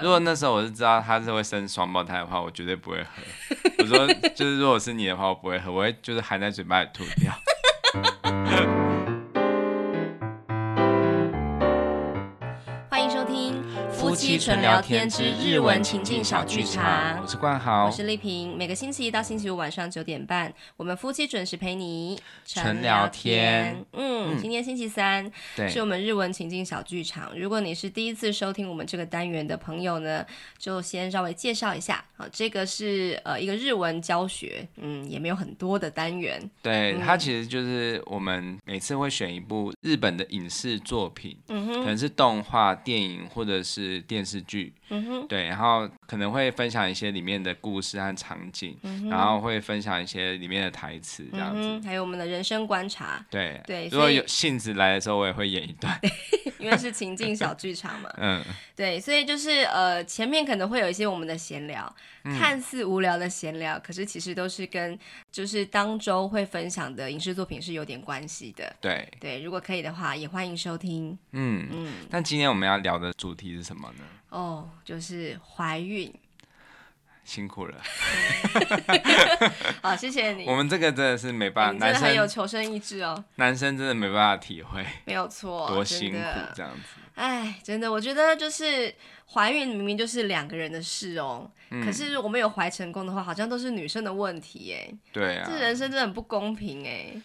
如果那时候我是知道他是会生双胞胎的话，我绝对不会喝。我说，就是如果是你的话，我不会喝，我会就是含在嘴巴里吐掉。纯聊天之日文情境小剧场，我是冠豪，我是丽萍。每个星期一到星期五晚上九点半，我们夫妻准时陪你纯聊天。嗯，嗯今天星期三，对，是我们日文情境小剧场。如果你是第一次收听我们这个单元的朋友呢，就先稍微介绍一下。好，这个是呃一个日文教学，嗯，也没有很多的单元。对，嗯、它其实就是我们每次会选一部日本的影视作品，嗯哼，可能是动画、电影或者是。电电视剧，嗯哼，对，然后可能会分享一些里面的故事和场景，嗯、然后会分享一些里面的台词，这样子、嗯，还有我们的人生观察，对对。如果有兴致来的时候，我也会演一段，因为是情境小剧场嘛，嗯，对，所以就是呃，前面可能会有一些我们的闲聊，嗯、看似无聊的闲聊，可是其实都是跟就是当周会分享的影视作品是有点关系的，对对。如果可以的话，也欢迎收听，嗯嗯。但今天我们要聊的主题是什么呢？哦，就是怀孕，辛苦了。好，谢谢你。我们这个真的是没办法，男生很有求生意志哦。男生真的没办法体会，没有错，多辛苦这样子。哎，真的，我觉得就是怀孕明明就是两个人的事哦，嗯、可是我们有怀成功的话，好像都是女生的问题哎。对啊，这人生真的很不公平哎。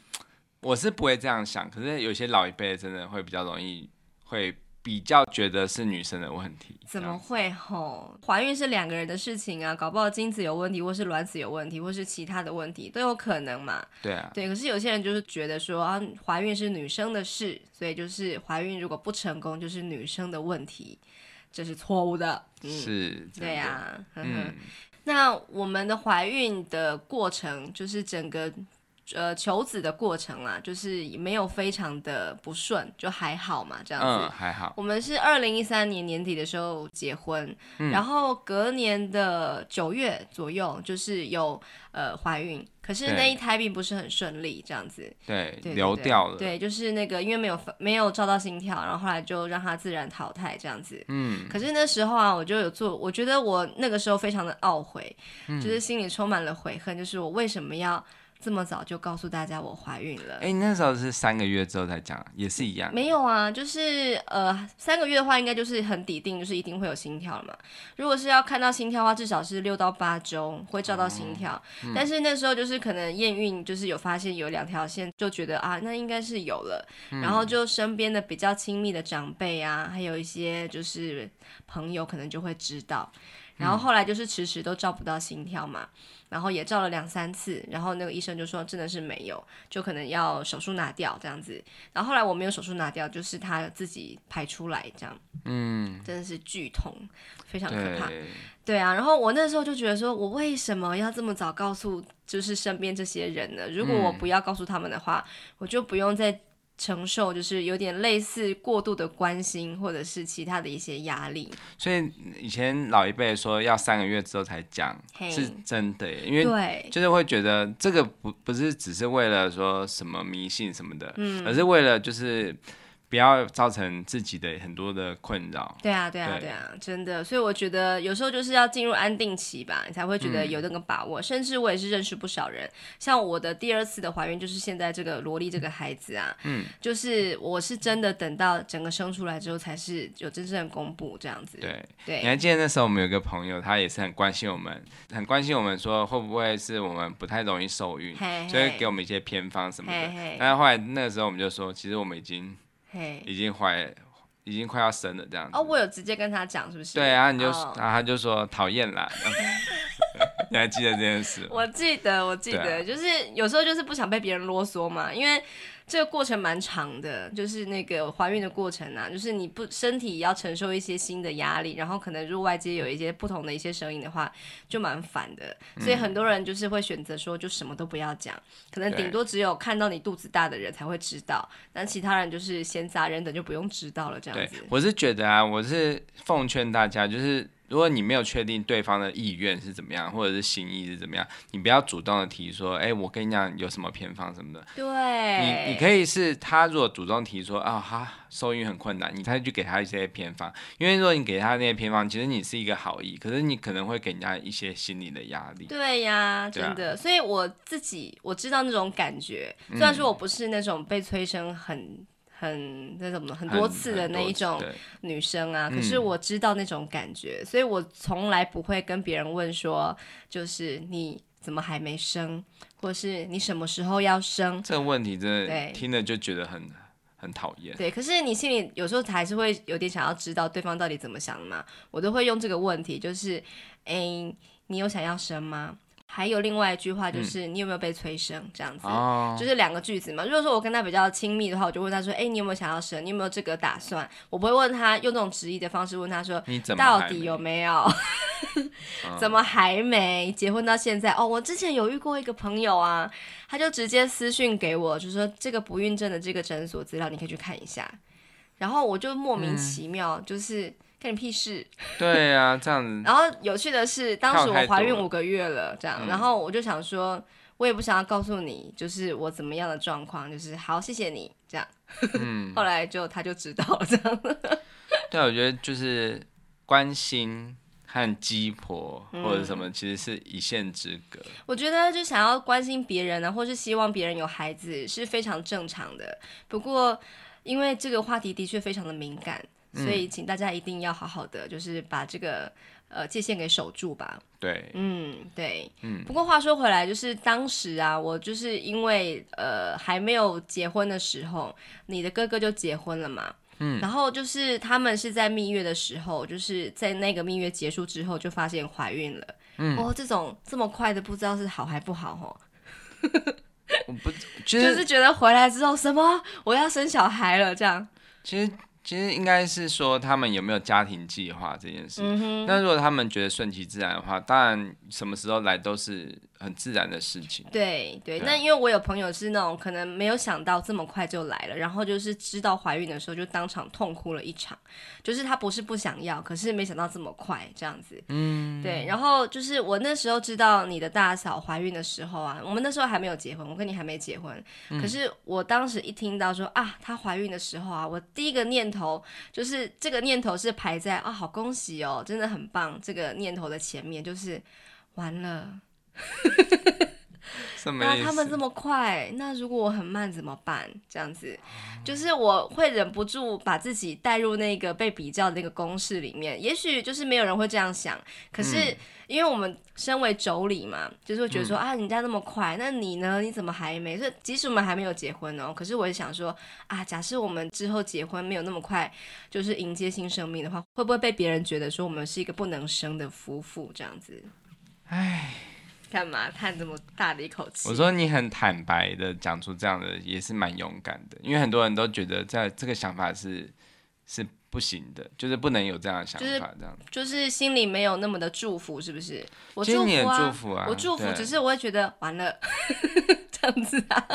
我是不会这样想，可是有些老一辈真的会比较容易会。比较觉得是女生的问题，怎么会吼？怀孕是两个人的事情啊，搞不好精子有问题，或是卵子有问题，或是其他的问题都有可能嘛。对啊，对。可是有些人就是觉得说啊，怀孕是女生的事，所以就是怀孕如果不成功就是女生的问题，这是错误的。嗯、是，对啊。呵呵嗯。那我们的怀孕的过程就是整个。呃，求子的过程啦，就是没有非常的不顺，就还好嘛，这样子。嗯，还好。我们是二零一三年年底的时候结婚，嗯、然后隔年的九月左右，就是有呃怀孕，可是那一胎并不是很顺利，这样子。对，流掉了。对，就是那个因为没有没有照到心跳，然后后来就让它自然淘汰这样子。嗯。可是那时候啊，我就有做，我觉得我那个时候非常的懊悔，嗯、就是心里充满了悔恨，就是我为什么要。这么早就告诉大家我怀孕了？哎，那时候是三个月之后才讲，也是一样。没有啊，就是呃，三个月的话，应该就是很笃定，就是一定会有心跳了嘛。如果是要看到心跳的话，至少是六到八周会照到心跳。嗯、但是那时候就是可能验孕，就是有发现有两条线，就觉得啊，那应该是有了。嗯、然后就身边的比较亲密的长辈啊，还有一些就是朋友，可能就会知道。然后后来就是迟迟都照不到心跳嘛。然后也照了两三次，然后那个医生就说真的是没有，就可能要手术拿掉这样子。然后后来我没有手术拿掉，就是他自己排出来这样。嗯，真的是剧痛，非常可怕。对，对啊，然后我那时候就觉得说，我为什么要这么早告诉就是身边这些人呢？如果我不要告诉他们的话，嗯、我就不用再。承受就是有点类似过度的关心，或者是其他的一些压力。所以以前老一辈说要三个月之后才讲是真的耶，因为就是会觉得这个不不是只是为了说什么迷信什么的，嗯，而是为了就是。不要造成自己的很多的困扰。对啊，对啊，对，对啊，真的。所以我觉得有时候就是要进入安定期吧，你才会觉得有那个把握。嗯、甚至我也是认识不少人，像我的第二次的怀孕，就是现在这个萝莉这个孩子啊，嗯，就是我是真的等到整个生出来之后，才是有真正的公布这样子。对对。你还记得那时候我们有个朋友，他也是很关心我们，很关心我们说会不会是我们不太容易受孕，嘿嘿所以给我们一些偏方什么的。但是后来那个时候我们就说，其实我们已经。已经怀，已经快要生了这样子。哦，我有直接跟他讲，是不是？对啊，你就，然后他就说讨厌啦。你还记得这件事？我记得，我记得，啊、就是有时候就是不想被别人啰嗦嘛，因为。这个过程蛮长的，就是那个怀孕的过程啊，就是你不身体要承受一些新的压力，然后可能如果外界有一些不同的一些声音的话，就蛮烦的。所以很多人就是会选择说，就什么都不要讲，可能顶多只有看到你肚子大的人才会知道，但其他人就是闲杂人等就不用知道了这样子。对，我是觉得啊，我是奉劝大家，就是如果你没有确定对方的意愿是怎么样，或者是心意是怎么样，你不要主动的提说，哎、欸，我跟你讲有什么偏方什么的。对，你你可以是他如果主动提说啊，他受孕很困难，你才去给他一些偏方。因为如果你给他那些偏方，其实你是一个好意，可是你可能会给人家一些心理的压力。对呀，真的。啊、所以我自己我知道那种感觉，虽然说我不是那种被催生很。很那什么很多次的那一种女生啊，可是我知道那种感觉，嗯、所以我从来不会跟别人问说，就是你怎么还没生，或是你什么时候要生？这个问题真的听了就觉得很很讨厌。对，可是你心里有时候还是会有点想要知道对方到底怎么想的嘛。我都会用这个问题，就是，哎、欸，你有想要生吗？还有另外一句话就是你有没有被催生、嗯、这样子，哦、就是两个句子嘛。如果说我跟他比较亲密的话，我就问他说：“哎、欸，你有没有想要生？你有没有这个打算？”我不会问他用这种质疑的方式问他说：“你到底有没有？怎么还没结婚到现在？”哦，我之前有遇过一个朋友啊，他就直接私讯给我，就说这个不孕症的这个诊所资料你可以去看一下。然后我就莫名其妙，嗯、就是。干你屁事！对呀、啊，这样子。然后有趣的是，当时我怀孕五个月了，这样，嗯、然后我就想说，我也不想要告诉你，就是我怎么样的状况，就是好，谢谢你，这样。嗯。后来就他就知道了，这样。对，我觉得就是关心和鸡婆或者什么，其实是一线之隔。嗯、我觉得就想要关心别人呢，或是希望别人有孩子是非常正常的。不过，因为这个话题的确非常的敏感。所以，请大家一定要好好的，就是把这个呃界限给守住吧。对，嗯，对，嗯。不过话说回来，就是当时啊，我就是因为呃还没有结婚的时候，你的哥哥就结婚了嘛。嗯。然后就是他们是在蜜月的时候，就是在那个蜜月结束之后就发现怀孕了。嗯。哦，这种这么快的，不知道是好还不好哦。我不，就是觉得回来之后什么我要生小孩了这样。其实。其实应该是说他们有没有家庭计划这件事。那、如果他们觉得顺其自然的话，当然什么时候来都是很自然的事情。对对，对那因为我有朋友是那种可能没有想到这么快就来了，然后就是知道怀孕的时候就当场痛哭了一场。就是她不是不想要，可是没想到这么快这样子。嗯，对。然后就是我那时候知道你的大嫂怀孕的时候啊，我们那时候还没有结婚，我跟你还没结婚。嗯、可是我当时一听到说啊，她怀孕的时候啊，我第一个念头。头就是这个念头是排在啊，好恭喜哦，真的很棒。这个念头的前面就是完了，那他们这么快，那如果我很慢怎么办？这样子，就是我会忍不住把自己带入那个被比较的那个公式里面。也许就是没有人会这样想，可是。嗯因为我们身为妯娌嘛，就是会觉得说、嗯、啊，人家那么快，那你呢？你怎么还没？所以即使我们还没有结婚哦，可是我也想说啊，假设我们之后结婚没有那么快，就是迎接新生命的话，会不会被别人觉得说我们是一个不能生的夫妇这样子？唉，干嘛叹这么大的一口气？我说你很坦白的讲出这样的，也是蛮勇敢的，因为很多人都觉得在这个想法是是。不行的，就是不能有这样的想法，这样就是心里没有那么的祝福，是不是？我祝福啊，祝福啊，我祝福，只是我会觉得完了，这样子啊，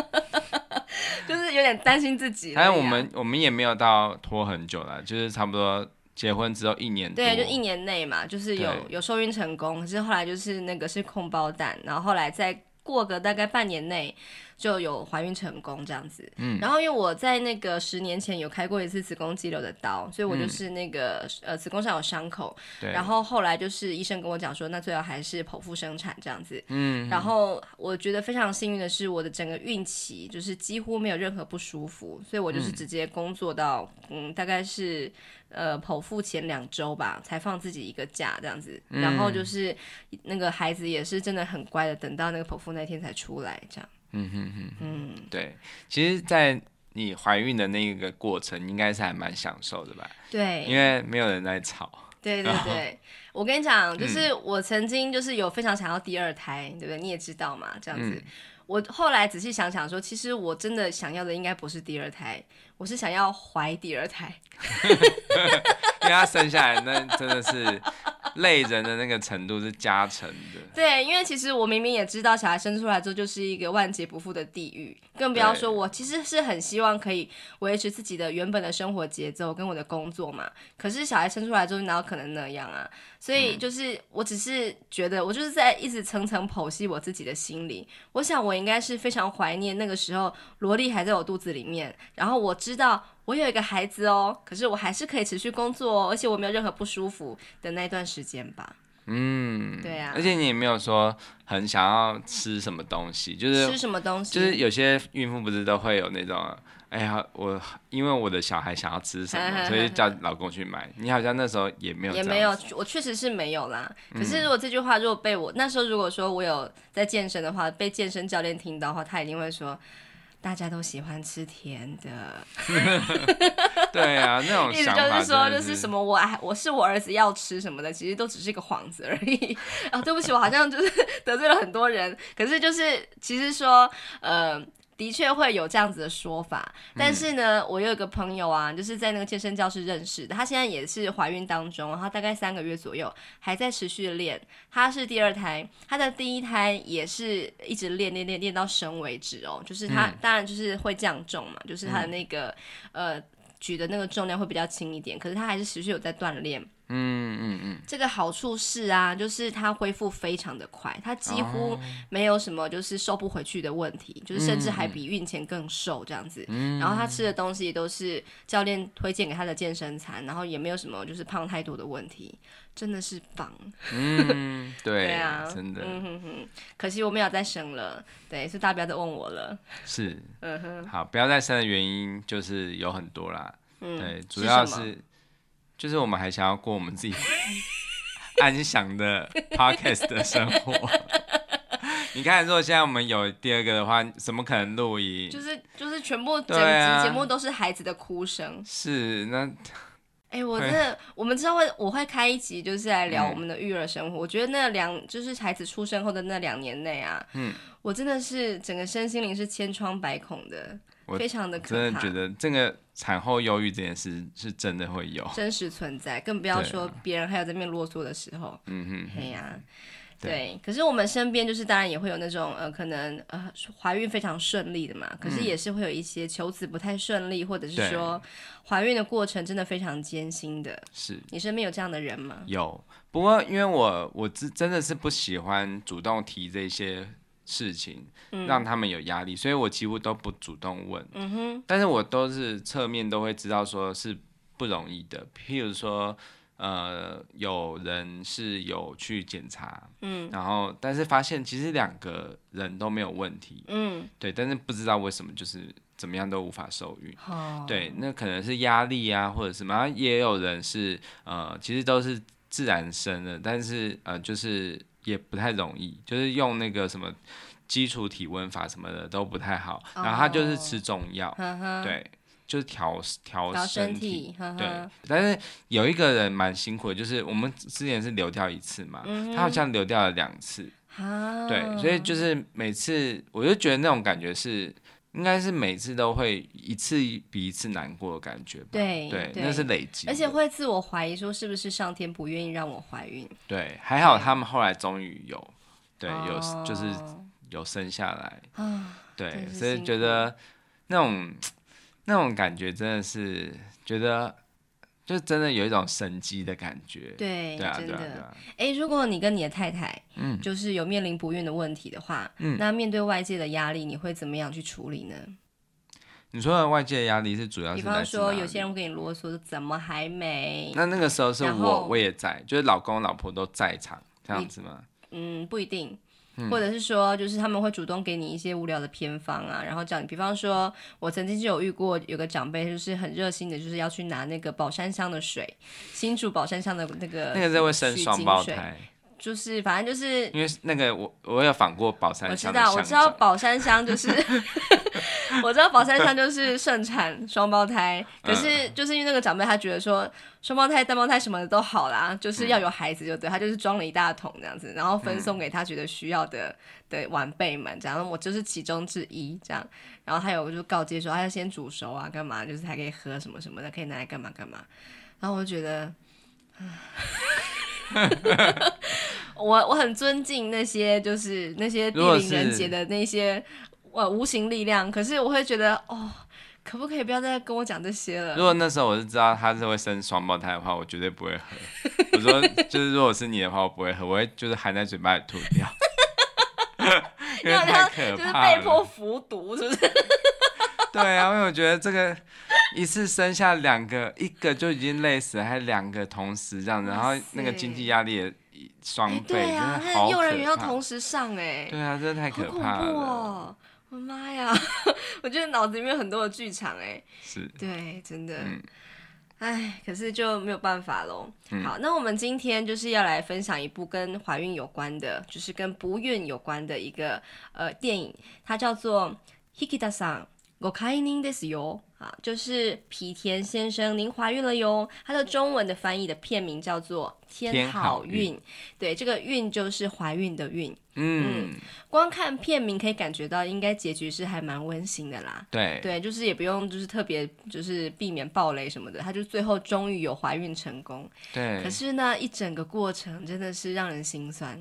就是有点担心自己。但是我们我们也没有到拖很久了，就是差不多结婚之后一年多，对，就一年内嘛，就是有有受孕成功，可是后来就是那个是空包蛋，然后后来再过个大概半年内。就有怀孕成功这样子，嗯，然后因为我在那个十年前有开过一次子宫肌瘤的刀，所以我就是那个、嗯、呃子宫上有伤口，对，然后后来就是医生跟我讲说，那最好还是剖腹生产这样子，嗯，然后我觉得非常幸运的是，我的整个孕期就是几乎没有任何不舒服，所以我就是直接工作到嗯，嗯大概是呃剖腹前两周吧，才放自己一个假这样子，嗯、然后就是那个孩子也是真的很乖的，等到那个剖腹那天才出来这样。嗯哼哼，嗯，对，其实，在你怀孕的那个过程，应该是还蛮享受的吧？对，因为没有人在吵。对对对，后我跟你讲，就是我曾经就是有非常想要第二胎，嗯、对不对？你也知道嘛，这样子。嗯、我后来仔细想想说，其实我真的想要的应该不是第二胎，我是想要怀第二胎。因为他生下来那真的是 累人的那个程度是加成的。对，因为其实我明明也知道，小孩生出来之后就是一个万劫不复的地狱，更不要说我其实是很希望可以维持自己的原本的生活节奏跟我的工作嘛。可是小孩生出来之后，哪有可能那样啊？所以就是，我只是觉得，我就是在一直层层剖析我自己的心理。我想，我应该是非常怀念那个时候，萝莉还在我肚子里面，然后我知道我有一个孩子哦，可是我还是可以持续工作哦，而且我没有任何不舒服的那段时间吧。嗯，对啊。而且你也没有说很想要吃什么东西，就是吃什么东西，就是有些孕妇不是都会有那种。哎呀，我因为我的小孩想要吃什么，所以叫老公去买。你好像那时候也没有，也没有，我确实是没有啦。可是如果这句话如果被我那时候如果说我有在健身的话，被健身教练听到的话，他一定会说，大家都喜欢吃甜的。对啊，那种 想法意思就是说，就是什么我我是我儿子要吃什么的，其实都只是一个幌子而已。啊，对不起，我好像就是得罪了很多人。可是就是其实说，呃。的确会有这样子的说法，但是呢，嗯、我有一个朋友啊，就是在那个健身教室认识的，她现在也是怀孕当中，然后大概三个月左右，还在持续的练。她是第二胎，她的第一胎也是一直练练练练到生为止哦，就是她、嗯、当然就是会降重嘛，就是她的那个、嗯、呃举的那个重量会比较轻一点，可是她还是持续有在锻炼。嗯嗯嗯，这个好处是啊，就是他恢复非常的快，他几乎没有什么就是瘦不回去的问题，哦、就是甚至还比孕前更瘦这样子。嗯、然后他吃的东西都是教练推荐给他的健身餐，然后也没有什么就是胖太多的问题，真的是棒。嗯，对，对啊，真的。嗯哼哼，可惜我没有再生了，对，所以大家不要再问我了。是，嗯哼，好，不要再生的原因就是有很多啦，嗯、对，主要是。就是我们还想要过我们自己 安详的 podcast 的生活。你看，如果现在我们有第二个的话，怎么可能录音？就是就是全部整集节目都是孩子的哭声。是那，哎、欸，我真的，我们之后会我会开一集，就是来聊我们的育儿生活。嗯、我觉得那两就是孩子出生后的那两年内啊，嗯，我真的是整个身心灵是千疮百孔的。非常的可怕，真的觉得这个产后忧郁这件事是真的会有真实存在，更不要说别人还有在那边啰嗦的时候。嗯哼，对呀，对。可是我们身边就是当然也会有那种呃可能呃怀孕非常顺利的嘛，可是也是会有一些求子不太顺利，或者是说怀孕的过程真的非常艰辛的。是你身边有这样的人吗？有，不过因为我我真真的是不喜欢主动提这些。事情让他们有压力，嗯、所以我几乎都不主动问。嗯哼，但是我都是侧面都会知道说是不容易的。譬如说，呃，有人是有去检查，嗯，然后但是发现其实两个人都没有问题，嗯，对，但是不知道为什么就是怎么样都无法受孕。哦，对，那可能是压力啊，或者什么，也有人是呃，其实都是自然生的，但是呃，就是。也不太容易，就是用那个什么基础体温法什么的都不太好，然后他就是吃中药，哦、对，就是调调身体，对。但是有一个人蛮辛苦的，就是我们之前是流掉一次嘛，嗯、他好像流掉了两次，哦、对，所以就是每次我就觉得那种感觉是。应该是每次都会一次比一次难过的感觉吧？对那是累积，而且会自我怀疑说是不是上天不愿意让我怀孕？对，还好他们后来终于有，对，对有就是有生下来，哦、对，所以觉得那种 那种感觉真的是觉得。就真的有一种神机的感觉，对，对啊，真的。哎、啊，如果你跟你的太太，嗯，就是有面临不孕的问题的话，嗯，那面对外界的压力，你会怎么样去处理呢？你说的外界的压力是主要是，比方说有些人会跟你啰嗦，怎么还没？那那个时候是我后我也在，就是老公老婆都在场这样子吗？嗯，不一定。或者是说，就是他们会主动给你一些无聊的偏方啊，然后讲，比方说，我曾经就有遇过有个长辈，就是很热心的，就是要去拿那个宝山乡的水，新竹宝山乡的那个，那个在会生双胞胎。就是反正就是，因为那个我我有访过宝山乡，我知道我知道宝山乡就是，我知道宝山乡就是盛产双胞胎，可是就是因为那个长辈他觉得说双胞胎单胞胎什么的都好啦，就是要有孩子就对，他就是装了一大桶这样子，然后分送给他觉得需要的的晚辈们，这样。我就是其中之一这样，然后还有就告诫说他要先煮熟啊，干嘛就是还可以喝什么什么的，可以拿来干嘛干嘛，然后我就觉得。我我很尊敬那些就是那些地灵人杰的那些呃无形力量，可是我会觉得哦，可不可以不要再跟我讲这些了？如果那时候我是知道他是会生双胞胎的话，我绝对不会喝。我说就是如果是你的话，我不会喝，我会就是含在嘴巴里吐掉。因为太可怕了，就是被迫服毒，是不是？对啊，因为我觉得这个一次生下两个，一个就已经累死了，还两个同时这样子，然后那个经济压力也双倍，对啊，真的好可怕。幼儿园要同时上哎，对啊，真的太可怕了。哦，我妈呀，我觉得脑子里面有很多的剧场哎，是，对，真的。嗯哎，可是就没有办法喽。嗯、好，那我们今天就是要来分享一部跟怀孕有关的，就是跟不孕有关的一个呃电影，它叫做《Hikida-san Go Kainin desu yo》。啊，就是皮田先生，您怀孕了哟。它的中文的翻译的片名叫做《天好运》，对，这个“运”就是怀孕的“孕”。嗯，嗯，光看片名可以感觉到，应该结局是还蛮温馨的啦。对，对，就是也不用就是特别就是避免暴雷什么的，他就最后终于有怀孕成功。对，可是呢，一整个过程真的是让人心酸。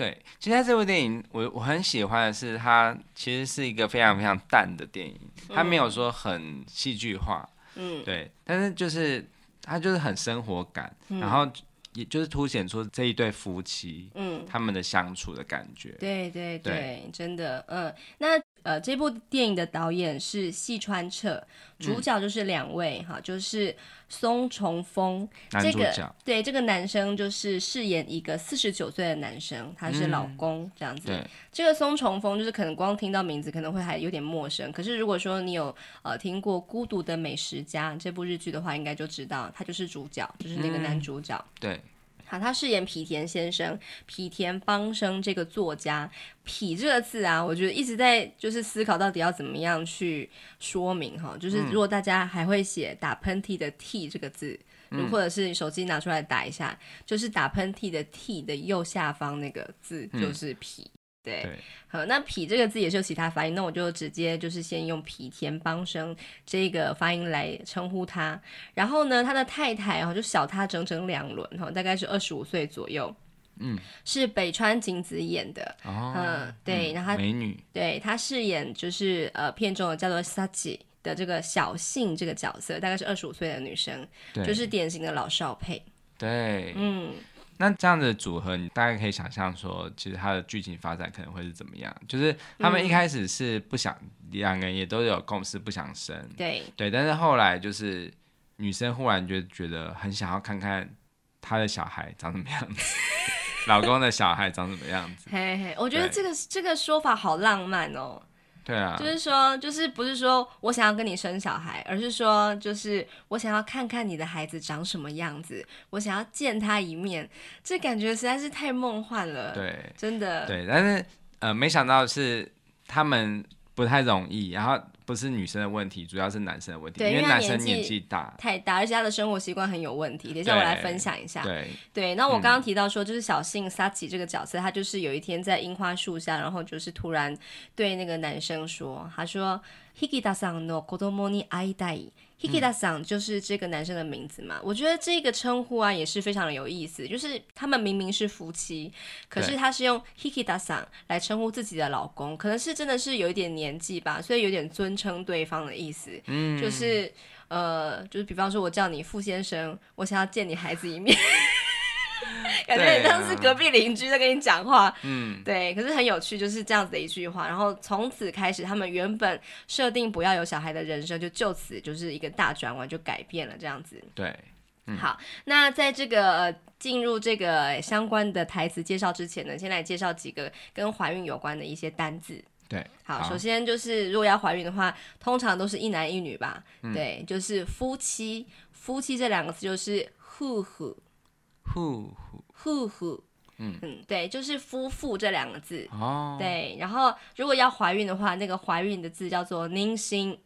对，其实这部电影我我很喜欢的是，它其实是一个非常非常淡的电影，它没有说很戏剧化，嗯，对，但是就是它就是很生活感，嗯、然后也就是凸显出这一对夫妻，嗯，他们的相处的感觉。对对对，对真的，嗯，那。呃，这部电影的导演是细川彻，主角就是两位哈、嗯，就是松重丰，男主角。这个对，这个男生就是饰演一个四十九岁的男生，他是老公、嗯、这样子。对，这个松重丰就是可能光听到名字可能会还有点陌生，可是如果说你有呃听过《孤独的美食家》这部日剧的话，应该就知道他就是主角，就是那个男主角。嗯、对。好，他饰演皮田先生，皮田邦生这个作家。痞这个字啊，我觉得一直在就是思考到底要怎么样去说明哈。就是如果大家还会写打喷嚏的“嚏”这个字，嗯，或者是手机拿出来打一下，就是打喷嚏的“嚏”的右下方那个字就是“痞”。对，对，好，那“痞”这个字也是有其他发音，那我就直接就是先用皮田邦生这个发音来称呼他。然后呢，他的太太哦，就小他整整两轮哈，大概是二十五岁左右，嗯，是北川景子演的，哦、嗯，对，然后美女，对，她饰演就是呃片中的叫做 Sachi 的这个小幸这个角色，大概是二十五岁的女生，就是典型的老少配，对，嗯。那这样的组合，你大概可以想象说，其实它的剧情发展可能会是怎么样？就是他们一开始是不想，两、嗯、个人也都有共识不想生，对对，但是后来就是女生忽然就觉得很想要看看她的小孩长什么样子，老公的小孩长什么样子。嘿嘿，我觉得这个这个说法好浪漫哦。对啊，就是说，就是不是说我想要跟你生小孩，而是说，就是我想要看看你的孩子长什么样子，我想要见他一面，这感觉实在是太梦幻了。对，真的。对，但是呃，没想到是他们不太容易，然后。不是女生的问题，主要是男生的问题。对，因为男生年纪大太大，而且他的生活习惯很有问题。等一下我来分享一下。对对，那我刚刚提到说，就是小幸萨奇这个角色，他就是有一天在樱花树下，然后就是突然对那个男生说，他说：“Hikida-san no kodomo ni aitai。” Hikida-san 就是这个男生的名字嘛，我觉得这个称呼啊也是非常的有意思，就是他们明明是夫妻，可是他是用 Hikida-san 来称呼自己的老公，可能是真的是有一点年纪吧，所以有点尊称对方的意思，嗯，就是呃，就是比方说我叫你傅先生，我想要见你孩子一面。感觉很像是隔壁邻居在跟你讲话，嗯，对，可是很有趣，就是这样子的一句话。然后从此开始，他们原本设定不要有小孩的人生，就就此就是一个大转弯，就改变了这样子。对，嗯、好，那在这个进入这个相关的台词介绍之前呢，先来介绍几个跟怀孕有关的一些单字。对，好，好，首先就是如果要怀孕的话，通常都是一男一女吧？嗯、对，就是夫妻，夫妻这两个字就是夫妇。夫妇，夫妇，嗯嗯，对，就是夫妇这两个字哦。对，然后如果要怀孕的话，那个怀孕的字叫做宁心，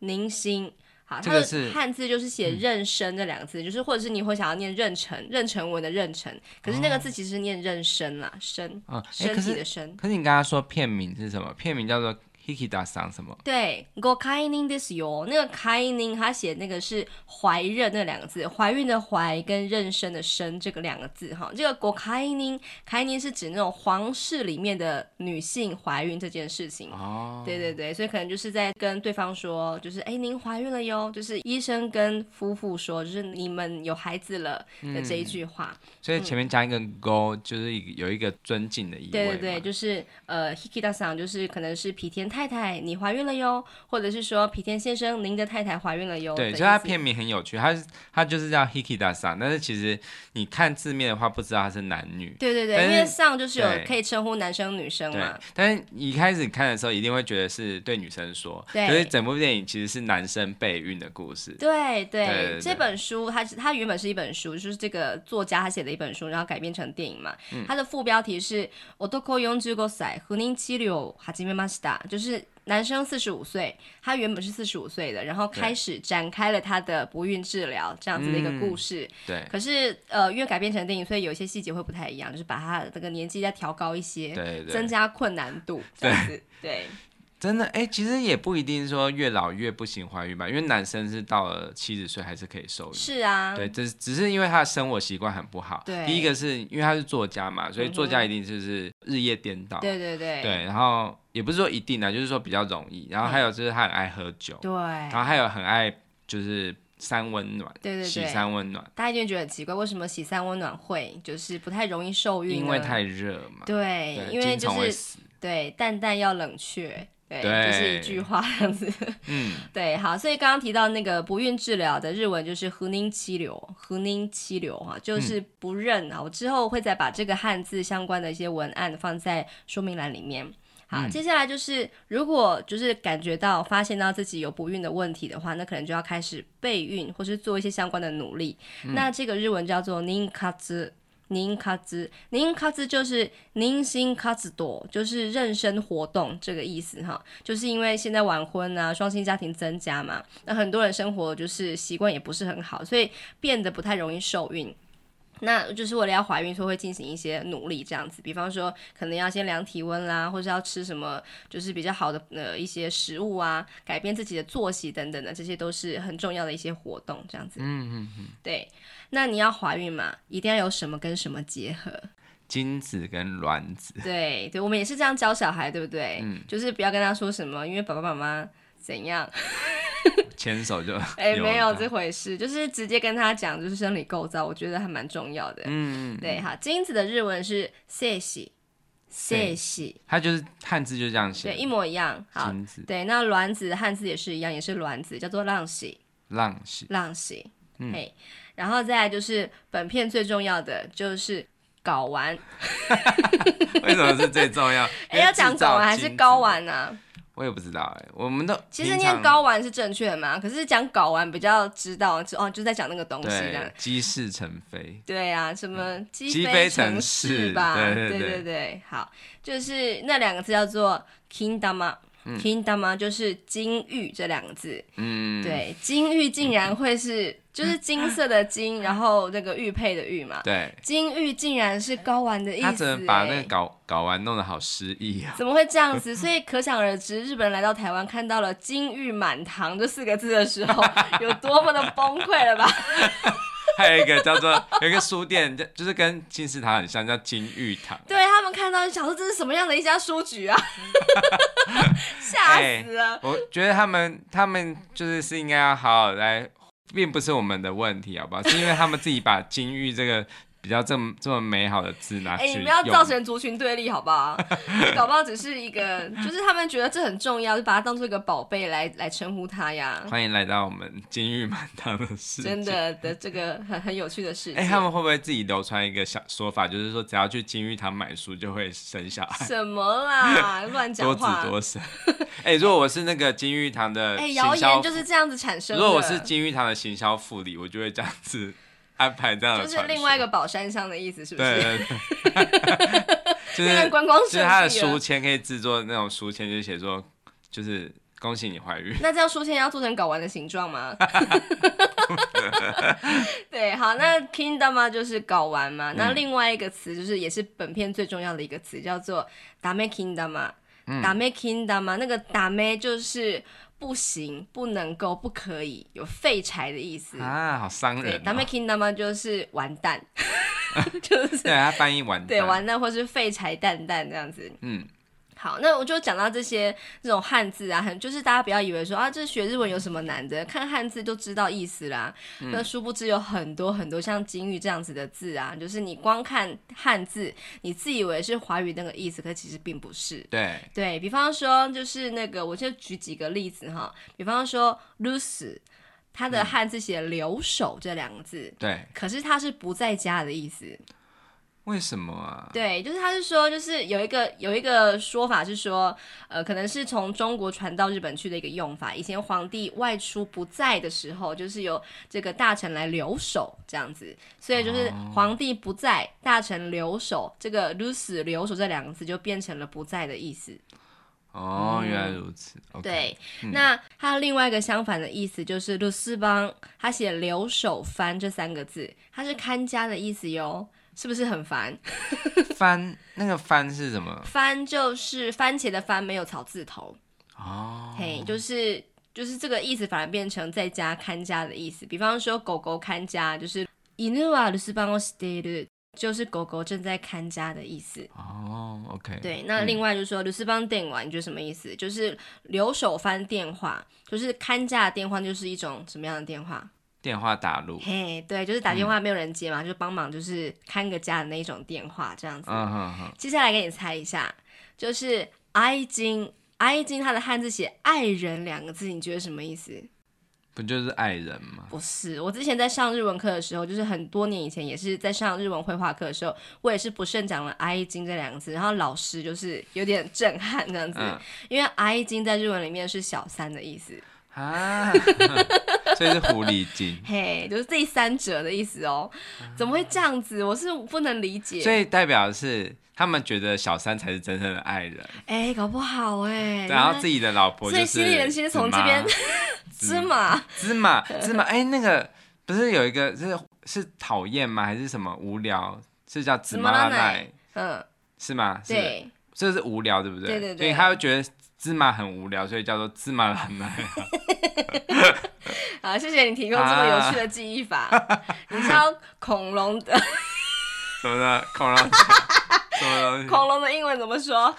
宁心。好，它的汉字就是写妊娠这两个字，就是或者是你会想要念妊娠，妊娠纹的妊娠，可是那个字其实是念妊娠啦，生，啊身体的身。可是你刚刚说片名是什么？片名叫做 Hikida 桑什么？对，ご懐妊ですよ。那个懐妊，他写那个是怀妊那两个字，怀孕的怀跟妊娠的娠这个两个字哈。这个ご懐妊，懐妊是指那种皇室里面的女性怀孕这件事情。哦，对对对，所以可能就是在跟对方说，就是哎，您怀孕了哟，就是医生跟夫妇说，就是你们有孩子了的这一句话。嗯、所以前面加一个 go，、嗯、就是有一个尊敬的意味。对对对，就是呃，Hikida 桑就是可能是皮田 太太，你怀孕了哟，或者是说皮田先生，您的太太怀孕了哟。对，所以它片名很有趣，它它就是叫 Hikida 桑，但是其实你看字面的话，不知道它是男女。对对对，因为桑就是有可以称呼男生女生嘛。但是一开始看的时候，一定会觉得是对女生说，对，所以整部电影其实是男生备孕的故事。对对，对对对，这本书它它原本是一本书，就是这个作家他写的一本书，然后改编成电影嘛。嗯、它的副标题是“男45歳不妊治疗始めました”， 就是男生四十五岁，他原本是四十五岁的，然后开始展开了他的不孕治疗这样子的一个故事。嗯、对。可是呃，因为改编成电影，所以有一些细节会不太一样，就是把他的这个年纪再调高一些，对，对，增加困难度这样子。对。对真的哎、欸，其实也不一定说越老越不行怀孕吧，因为男生是到了七十岁还是可以受孕。是啊，对，只只是因为他的生活习惯很不好。对，第一个是因为他是作家嘛，所以作家一定就是日夜颠倒。对对对。对，然后也不是说一定啊，就是说比较容易。然后还有就是他很爱喝酒。对。然后还有很爱就是三温暖。对对对。洗三温暖。大家一定觉得很奇怪，为什么洗三温暖会就是不太容易受孕？因为太热嘛。对，对因为就是对蛋蛋要冷却。对，就是一句话这样子。嗯，对，好，所以刚刚提到那个不孕治疗的日文就是不妊治疗，不妊治疗哈，就是不认啊。我之后会再把这个汉字相关的一些文案放在说明栏里面。好，嗯、接下来就是如果就是感觉到发现到自己有不孕的问题的话，那可能就要开始备孕或是做一些相关的努力。嗯、那这个日文叫做妊活。妊活，妊活就是您心卡兹多，就是妊娠活动这个意思哈。就是因为现在晚婚啊，双薪家庭增加嘛，那很多人生活就是习惯也不是很好，所以变得不太容易受孕。那就是为了要怀孕，所以会进行一些努力这样子，比方说可能要先量体温啦，或者要吃什么就是比较好的呃一些食物啊，改变自己的作息等等的，这些都是很重要的一些活动这样子。嗯嗯嗯，对。那你要怀孕嘛，一定要有什么跟什么结合？精子跟卵子。对对，我们也是这样教小孩，对不对？嗯，就是不要跟他说什么，因为爸爸妈妈怎样，牵手就哎、欸，没有这回事，就是直接跟他讲，就是生理构造，我觉得还蛮重要的。嗯，嗯，对，好，精子的日文是精子，精子，它就是汉字就这样写，对，一模一样。好，对，那卵子的汉字也是一样，也是卵子，叫做浪喜。浪喜。浪喜，嗯。嘿然后再来就是本片最重要的就是睾丸，为什么是最重要？哎，要讲睾丸还是睾丸呢、啊？我也不知道哎、欸，我们都其实念睾丸是正确的嘛？可是讲睾丸比较知道，哦，就在讲那个东西这样。鸡翅成飞。对啊，什么鸡飞成市吧？对对对，好，就是那两个字叫做 Kindama。Kindama 就是金玉这两个字，嗯，对，金玉竟然会是 就是金色的金，然后那个玉佩的玉嘛，对，金玉竟然是睾丸的意思，他怎么把那个睾睾丸弄得好诗意啊？怎么会这样子？所以可想而知，日本人来到台湾看到了“金玉满堂”这四个字的时候，有多么的崩溃了吧？还有一个叫做 有一个书店，就就是跟金石堂很像，叫金玉堂。对，他们看到就想说，这是什么样的一家书局啊？吓死了、欸！我觉得他们他们就是是应该要好好来，并不是我们的问题，好不好？是因为他们自己把金玉这个。比较这么这么美好的字拿去，哎、欸，你不要造成族群对立，好不好？搞不好只是一个，就是他们觉得这很重要，就把它当做一个宝贝来来称呼它呀。欢迎来到我们金玉满堂的世界，真的的这个很很有趣的事情。哎、欸，他们会不会自己流传一个小说法，就是说只要去金玉堂买书就会生小孩？什么啦，乱讲话，多子多孙。哎、欸，如果我是那个金玉堂的，哎、欸，谣言就是这样子产生的。如果我是金玉堂的行销副理，我就会这样子。安排这样的，就是另外一个宝山乡的意思，是不是？对对对，就是观光，就是他的书签可以制作那种书签，就写说，就是恭喜你怀孕。那这样书签要做成睾丸的形状吗？对，好，那 kingdom、啊就是睾丸嘛。那另外一个词就是也是本片最重要的一个词，叫做 Dame Kindama。打咩 kingdom 嘛，那个打咩就是不行、不能够、不可以，有废柴的意思啊，好伤人、哦。打咩 kingdom 嘛，就是完蛋，就是对他翻译完蛋，对完蛋，或是废柴蛋蛋这样子，嗯。好，那我就讲到这些这种汉字啊，很就是大家不要以为说啊，这学日文有什么难的，看汉字就知道意思啦。嗯、那殊不知有很多很多像金玉这样子的字啊，就是你光看汉字，你自以为是华语那个意思，可其实并不是。对对，比方说，就是那个，我就举几个例子哈。比方说，lose，它的汉字写留守这两个字，对、嗯，可是它是不在家的意思。为什么啊？对，就是他是说，就是有一个有一个说法是说，呃，可能是从中国传到日本去的一个用法。以前皇帝外出不在的时候，就是由这个大臣来留守这样子，所以就是皇帝不在，哦、大臣留守，这个 lose 留守这两个字就变成了不在的意思。哦，嗯、原来如此。对，嗯、那它另外一个相反的意思就是鲁斯邦，他写留守番这三个字，它是看家的意思哟。是不是很烦？番那个番是什么？番就是番茄的番，没有草字头。哦，嘿，就是就是这个意思，反而变成在家看家的意思。比方说，狗狗看家，就是犬は留守番をしている，就是狗狗正在看家的意思。哦，OK。对，那另外就是说，留守番电话，你觉得什么意思？就是留守番电话，就是看家的电话，就是一种什么样的电话？ 电话打入，嘿，对，就是打电话没有人接嘛，嗯、就帮忙，就是看个家的那种电话这样子。嗯嗯嗯。接下来给你猜一下，就是爱金，爱人它的汉字写爱人两个字，你觉得什么意思？不就是爱人吗？不是，我之前在上日文课的时候，就是很多年以前，也是在上日文绘画课的时候，我也是不慎讲了爱金这两个字，然后老师就是有点震撼这样子，嗯、因为爱金在日文里面是小三的意思。啊，所以是狐狸精，嘿，就是第三者的意思哦。怎么会这样子？我是不能理解。所以代表是他们觉得小三才是真正的爱人。哎，搞不好哎。然后自己的老婆就是。所以心里人其实从这边芝麻 芝麻芝麻，哎，那个不是有一个是是讨厌吗？还是什么无聊？是叫芝麻拉奶？嗯，是吗？对，这是无聊，对不对？对对对。所以他会觉得。芝麻很无聊，所以叫做芝麻蓝奶。好，谢谢你提供这么有趣的记忆法。啊、你知道恐龙的 什么的恐龙？什么东西？恐龙的英文怎么说？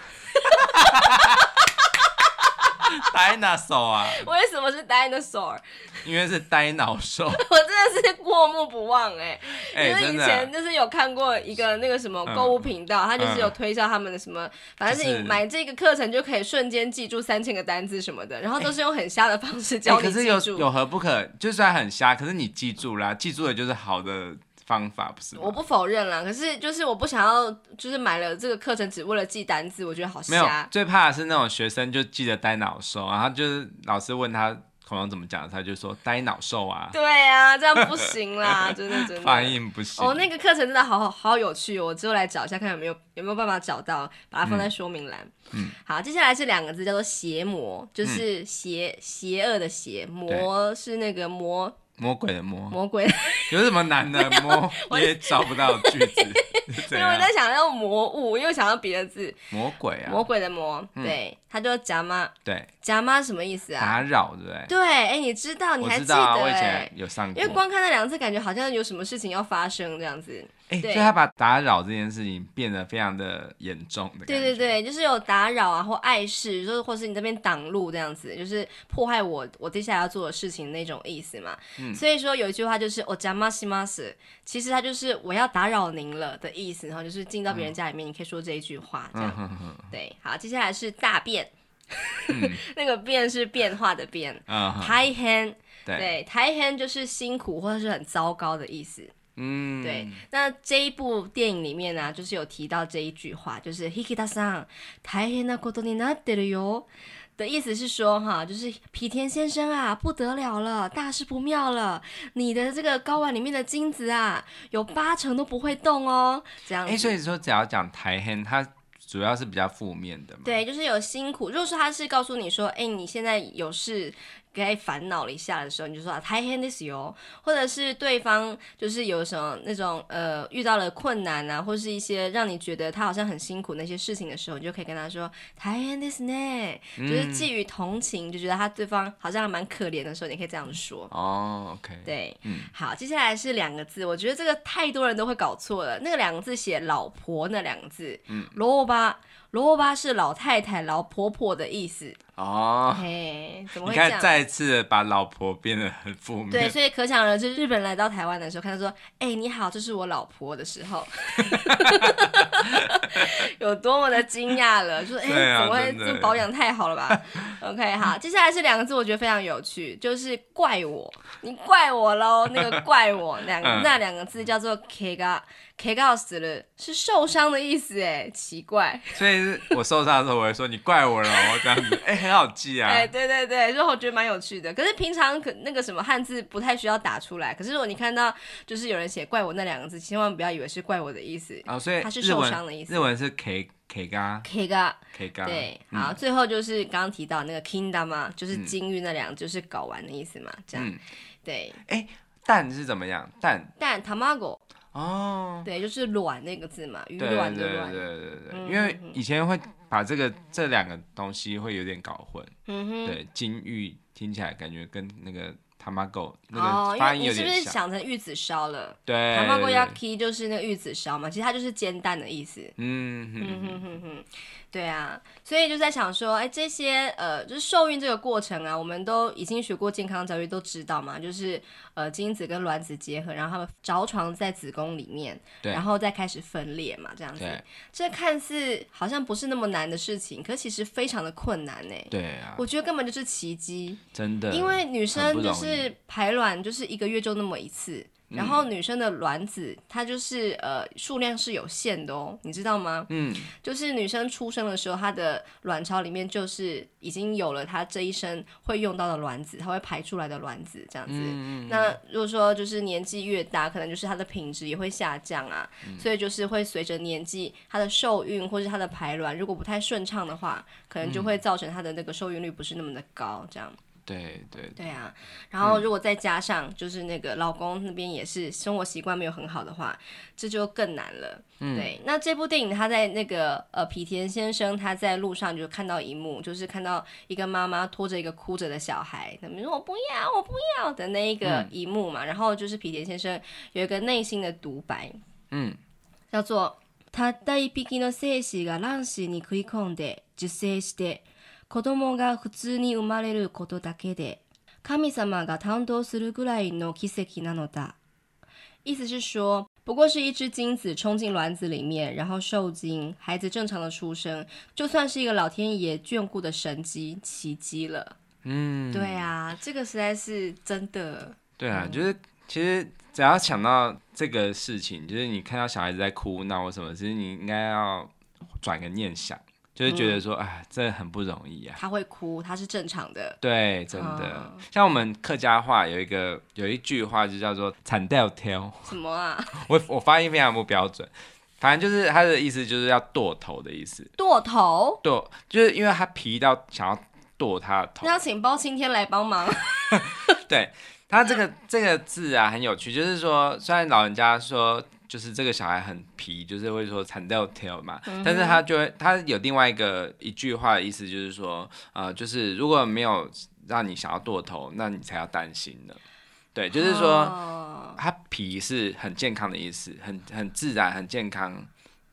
Dinosaur 啊？为什么是 Dinosaur？因为是呆脑兽。我真的是过目不忘哎、欸，欸、因为以前就是有看过一个那个什么购物频道，他、嗯、就是有推销他们的什么，嗯、反正是你买这个课程就可以瞬间记住三千个单字什么的，然后都是用很瞎的方式教你记住。欸、可是有有何不可？就算很瞎，可是你记住了，记住的就是好的。方法不是，我不否认啦，可是就是我不想要，就是买了这个课程只为了记单字，我觉得好瞎。没有，最怕的是那种学生就记得呆脑兽，然后就是老师问他恐龙怎么讲，他就说呆脑兽啊。对啊，这样不行啦，真的真的。发音不行。哦，那个课程真的好好好有趣，我之后来找一下看有没有有没有办法找到，把它放在说明栏。嗯。好，接下来是两个字叫做邪魔，就是邪、嗯、邪恶的邪，魔是那个魔。魔鬼的魔，魔鬼有什么难的？魔也找不到句子，因为我在想要魔物，又想要别的字。魔鬼啊，魔鬼的魔，对，他就夹妈，对，夹妈什么意思啊？打扰，对不对？对，哎，你知道，你还记得？我以前有上过，因为光看那两个字，感觉好像有什么事情要发生这样子。哎，所以他把打扰这件事情变得非常的严重的。对对对，就是有打扰啊，或碍事，就是或是你这边挡路这样子，就是破坏我我接下来要做的事情那种意思嘛。嗯，所以说有一句话就是“お邪魔します”，其实它就是我要打扰您了的意思。然后就是进到别人家里面，你可以说这一句话这样。对，好，接下来是大便，那个变是变化的变。大変，对，大変就是辛苦或者是很糟糕的意思。 嗯，对，那这一部电影里面呢、啊，就是有提到这一句话，就是引田さん、大変なことになってるよ的意思是说，哈，就是皮田先生啊，不得了了，大事不妙了，你的这个睾丸里面的精子啊，有八成都不会动哦，这样子。哎，所以说只要讲大変，它。主要是比较负面的嘛，对，就是有辛苦。如果说他是告诉你说，哎，你现在有事 该烦恼了一下的时候，你就说啊，大変ですよ，或者是对方就是有什么那种呃遇到了困难啊，或是一些让你觉得他好像很辛苦那些事情的时候，你就可以跟他说大変ですね，就是基于同情，就觉得他对方好像还蛮可怜的时候，你可以这样说。哦，OK，对，嗯，好，接下来是两个字，我觉得这个太多人都会搞错了，那个两个字写老婆那两个字，嗯，罗巴。 罗巴是老太太、老婆婆的意思哦。嘿，怎么会这样？你看，再次把老婆变得很负面。对，所以可想而知，日本来到台湾的时候，看到说：“哎、欸，你好，这是我老婆”的时候，有多么的惊讶了。说：“哎、欸，怎么会这保养太好了吧？”OK，好，接下来是两个字，我觉得非常有趣，就是“怪我”，你怪我喽。那个“怪我”两个，那两个字叫做 “kega”。K 告死了，是受伤的意思哎，奇怪。所以是我受伤的时候，我会说你怪我了，我这样子，哎、欸，很好记啊。哎、欸，对对对，所以我觉得蛮有趣的。可是平常可那个什么汉字不太需要打出来。可是如果你看到就是有人写“怪我”那两个字，千万不要以为是怪我的意思哦，所以它是受伤的意思。日文是 K K 嘎 K 嘎 K 嘎。对，好，嗯、最后就是刚刚提到那个 Kingdom 嘛，就是金玉那两，就是搞完的意思嘛，这样。嗯、对。哎、欸，蛋是怎么样？蛋蛋 Tamago。哦，对，就是卵那个字嘛，鱼卵的卵。对对对对对，嗯、因为以前会把这个这两个东西会有点搞混。嗯哼。对，金玉听起来感觉跟那个 tamago 那个发音有点像。哦，因为你是不是想成玉子烧了？对。tamago yaki 就是那个玉子烧嘛，其实它就是煎蛋的意思。嗯哼哼哼哼哼。对啊，所以就在想说，哎，这些呃，就是受孕这个过程啊，我们都已经学过健康教育，都知道嘛，就是呃，精子跟卵子结合，然后他们着床在子宫里面，对然后再开始分裂嘛，这样子。对这看似好像不是那么难的事情，可其实非常的困难呢。对啊。我觉得根本就是奇迹。真的。因为女生就是排卵，就是一个月就那么一次。然后女生的卵子，它就是呃数量是有限的哦，你知道吗？嗯，就是女生出生的时候，她的卵巢里面就是已经有了她这一生会用到的卵子，她会排出来的卵子这样子。嗯，那如果说就是年纪越大，可能就是它的品质也会下降啊，嗯，所以就是会随着年纪，她的受孕或是她的排卵如果不太顺畅的话，可能就会造成她的那个受孕率不是那么的高，这样。对对对啊，然后如果再加上就是那个老公那边也是生活习惯没有很好的话，这就更难了。嗯，对。那这部电影他在那个呃皮田先生他在路上就看到一幕，就是看到一个妈妈拖着一个哭着的小孩，他们说我不要我不要的那一个一幕嘛。嗯、然后就是皮田先生有一个内心的独白，嗯，叫做たった一匹の精子が卵子に食い込んで受精して 子供が普通に生まれることだけで、神様が担当するぐらいの奇迹なのだ。意思是说，不过是一只精子冲进卵子里面，然后受精，孩子正常的出生，就算是一个老天爷眷顾的神迹奇迹了。嗯，对啊，这个实在是真的。对啊，就是其实只要想到这个事情，就是你看到小孩子在哭闹或什么，其实你应该要转个念想。 就是觉得说，哎、嗯，这很不容易啊。他会哭，他是正常的。对，真的。嗯、像我们客家话有一个有一句话就叫做“惨掉挑”。什么啊？我我发音非常不标准，反正就是他的意思就是要剁头的意思。剁头？剁，就是因为他皮到想要剁他的头。那要请包青天来帮忙。对，他这个这个字啊很有趣，就是说虽然老人家说。就是这个小孩很皮，就是会说惨掉跳嘛，但是他就会他有另外一个一句话的意思，就是说，呃，就是如果没有让你想要剁头，那你才要担心的。对，就是说，哦、他皮是很健康的意思，很很自然，很健康，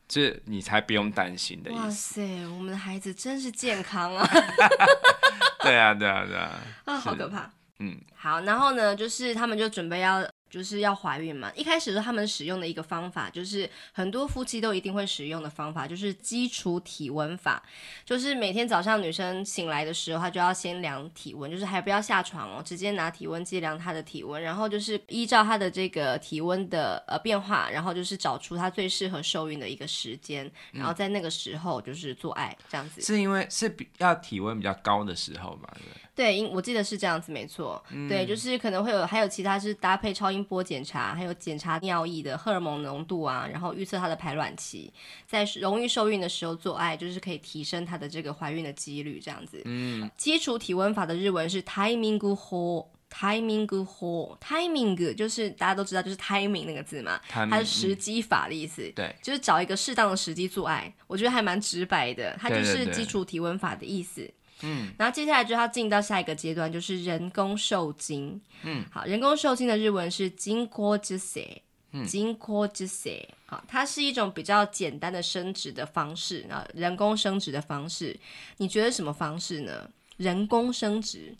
就是你才不用担心的意思。哇塞，我们的孩子真是健康啊！对啊，对啊，对啊。啊，好可怕。嗯，好，然后呢，就是他们就准备要。就是要怀孕嘛，一开始的时候他们使用的一个方法，就是很多夫妻都一定会使用的方法，就是基础体温法。就是每天早上女生醒来的时候，她就要先量体温，就是还不要下床哦，直接拿体温计量她的体温，然后就是依照她的这个体温的呃变化，然后就是找出她最适合受孕的一个时间，然后在那个时候就是做爱这样子。是因为是比要体温比较高的时候嘛？对，对，因我记得是这样子，没错。嗯、对，就是可能会有还有其他是搭配超音。波检查，还有检查尿液的荷尔蒙浓度啊，然后预测她的排卵期，在容易受孕的时候做爱，就是可以提升她的这个怀孕的几率，这样子。嗯，基础体温法的日文是 timing ho。timing ho timing 就是大家都知道，就是 timing 那个字嘛，timing, 它是时机法的意思。对、嗯，就是找一个适当的时机做爱，我觉得还蛮直白的。它就是基础体温法的意思。嗯，然后接下来就要进到下一个阶段，就是人工受精。嗯，好，人工受精的日文是人工授精。人工授精，好，它是一种比较简单的生殖的方式啊，人工生殖的方式。你觉得什么方式呢？人工生殖。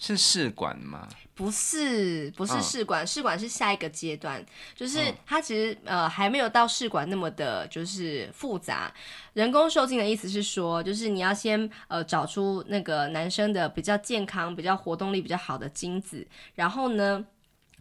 是试管吗？不是，不是试管，试、哦、管是下一个阶段，就是它其实、哦、呃还没有到试管那么的，就是复杂。人工受精的意思是说，就是你要先呃找出那个男生的比较健康、比较活动力比较好的精子，然后呢，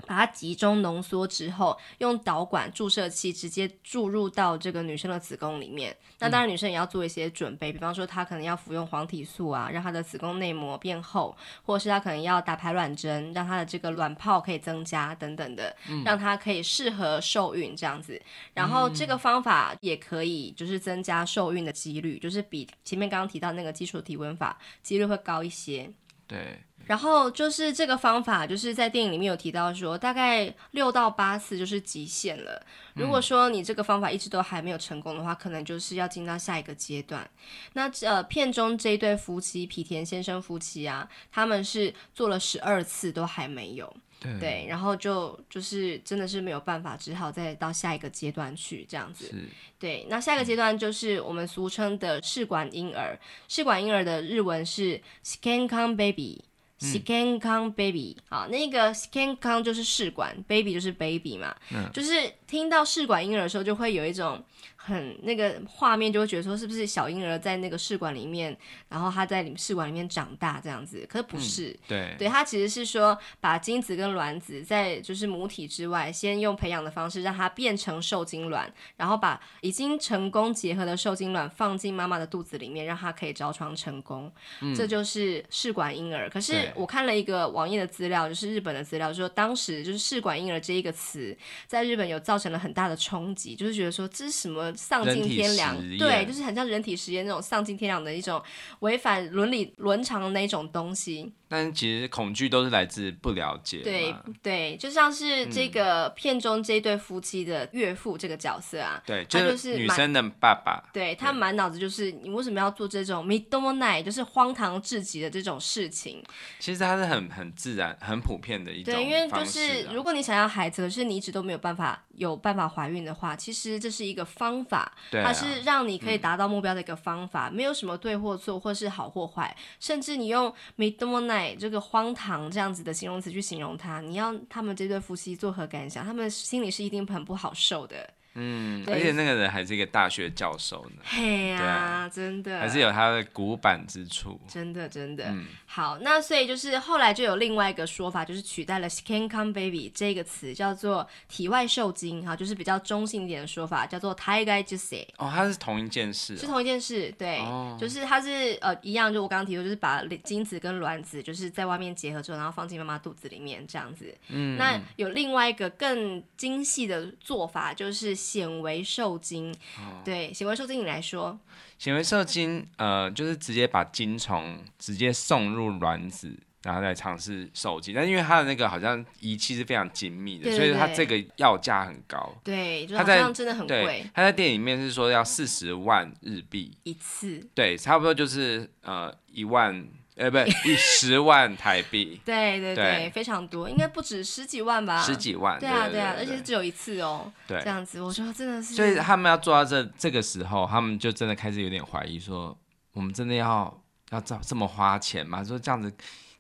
把它集中浓缩之后，用导管注射器直接注入到这个女生的子宫里面。那当然，女生也要做一些准备，比方说她可能要服用黄体素啊，让她的子宫内膜变厚，或者是她可能要打排卵针，让她的这个卵泡可以增加等等的，让她可以适合受孕这样子。然后这个方法也可以就是增加受孕的几率，就是比前面刚刚提到那个基础体温法几率会高一些。对。然后就是这个方法，就是在电影里面有提到说，大概六到八次就是极限了。如果说你这个方法一直都还没有成功的话，可能就是要进到下一个阶段。那呃，片中这一对夫妻，皮田先生夫妻啊，他们是做了十二次都还没有。对，对，然后就就是真的是没有办法，只好再到下一个阶段去这样子。对，那下一个阶段就是我们俗称的试管婴儿。试管婴儿的日文是 scancon baby。scancon baby，好，那个 scancon 就是试管，baby 就是 baby 嘛，嗯，就是听到试管婴儿的时候，就会有一种。很那个画面就会觉得说是不是小婴儿在那个试管里面，然后他在试管里面长大这样子，可是不是，嗯、对，对，他其实是说把精子跟卵子在就是母体之外，先用培养的方式让它变成受精卵，然后把已经成功结合的受精卵放进妈妈的肚子里面，让它可以着床成功，嗯、这就是试管婴儿。可是我看了一个网页的资料，就是日本的资料，说当时就是试管婴儿这一个词在日本有造成了很大的冲击，就是觉得说这是什么。丧尽天良，对，就是很像人体实验那种丧尽天良的一种违反伦理伦常的那种东西。但其实恐惧都是来自不了解。对对，就像是这个片中这对夫妻的岳父这个角色啊，对，他就是女生的爸爸。对，他满脑子就是你为什么要做这种みっともない，就是荒唐至极的这种事情。其实他是很很自然、很普遍的一种。对，因为就是如果你想要孩子，可是你一直都没有办法有办法怀孕的话，其实这是一个方法，它是让你可以达到目标的一个方法，没有什么对或错，或是好或坏，甚至你用み っともない。这个荒唐这样子的形容词去形容他，你要他们这对夫妻作何感想？他们心里是一定很不好受的。 嗯，而且那个人还是一个大学教授呢。嘿呀、啊，真的，还是有他的古板之处。真的，真的。嗯，好，那所以就是后来就有另外一个说法，就是取代了 “scan come baby” 这个词，叫做体外受精，哈，就是比较中性一点的说法，叫做 “taigai jusei”。哦，它是同一件事、哦。是同一件事，对，哦、就是它是呃一样，就我刚刚提过，就是把精子跟卵子就是在外面结合之后，然后放进妈妈肚子里面这样子。嗯，那有另外一个更精细的做法，就是。显微受精，哦、对，显微受精你来说，显微受精，呃，就是直接把精虫直接送入卵子，然后再尝试受精。但因为它的那个好像仪器是非常精密的，对对对，所以它这个要价很高。对，就好像真的很贵。它在电影里面是说要四十万日币一次，对，差不多就是呃一万。呃，欸、不，一十万台币。对对对，对非常多，应该不止十几万吧？十几万。对啊对啊，而且只有一次哦。对，这样子，我说真的是。所以他们要做到这这个时候，他们就真的开始有点怀疑，说我们真的要要这这么花钱吗？说这样子，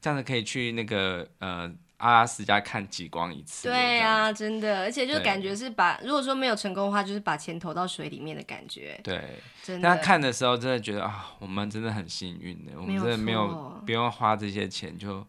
这样子可以去那个呃。阿拉斯加看极光一次，对啊，真的，而且就感觉是把，如果说没有成功的话，就是把钱投到水里面的感觉。对，真的。大家看的时候，真的觉得啊，我们真的很幸运的，我们真的没有不用花这些钱就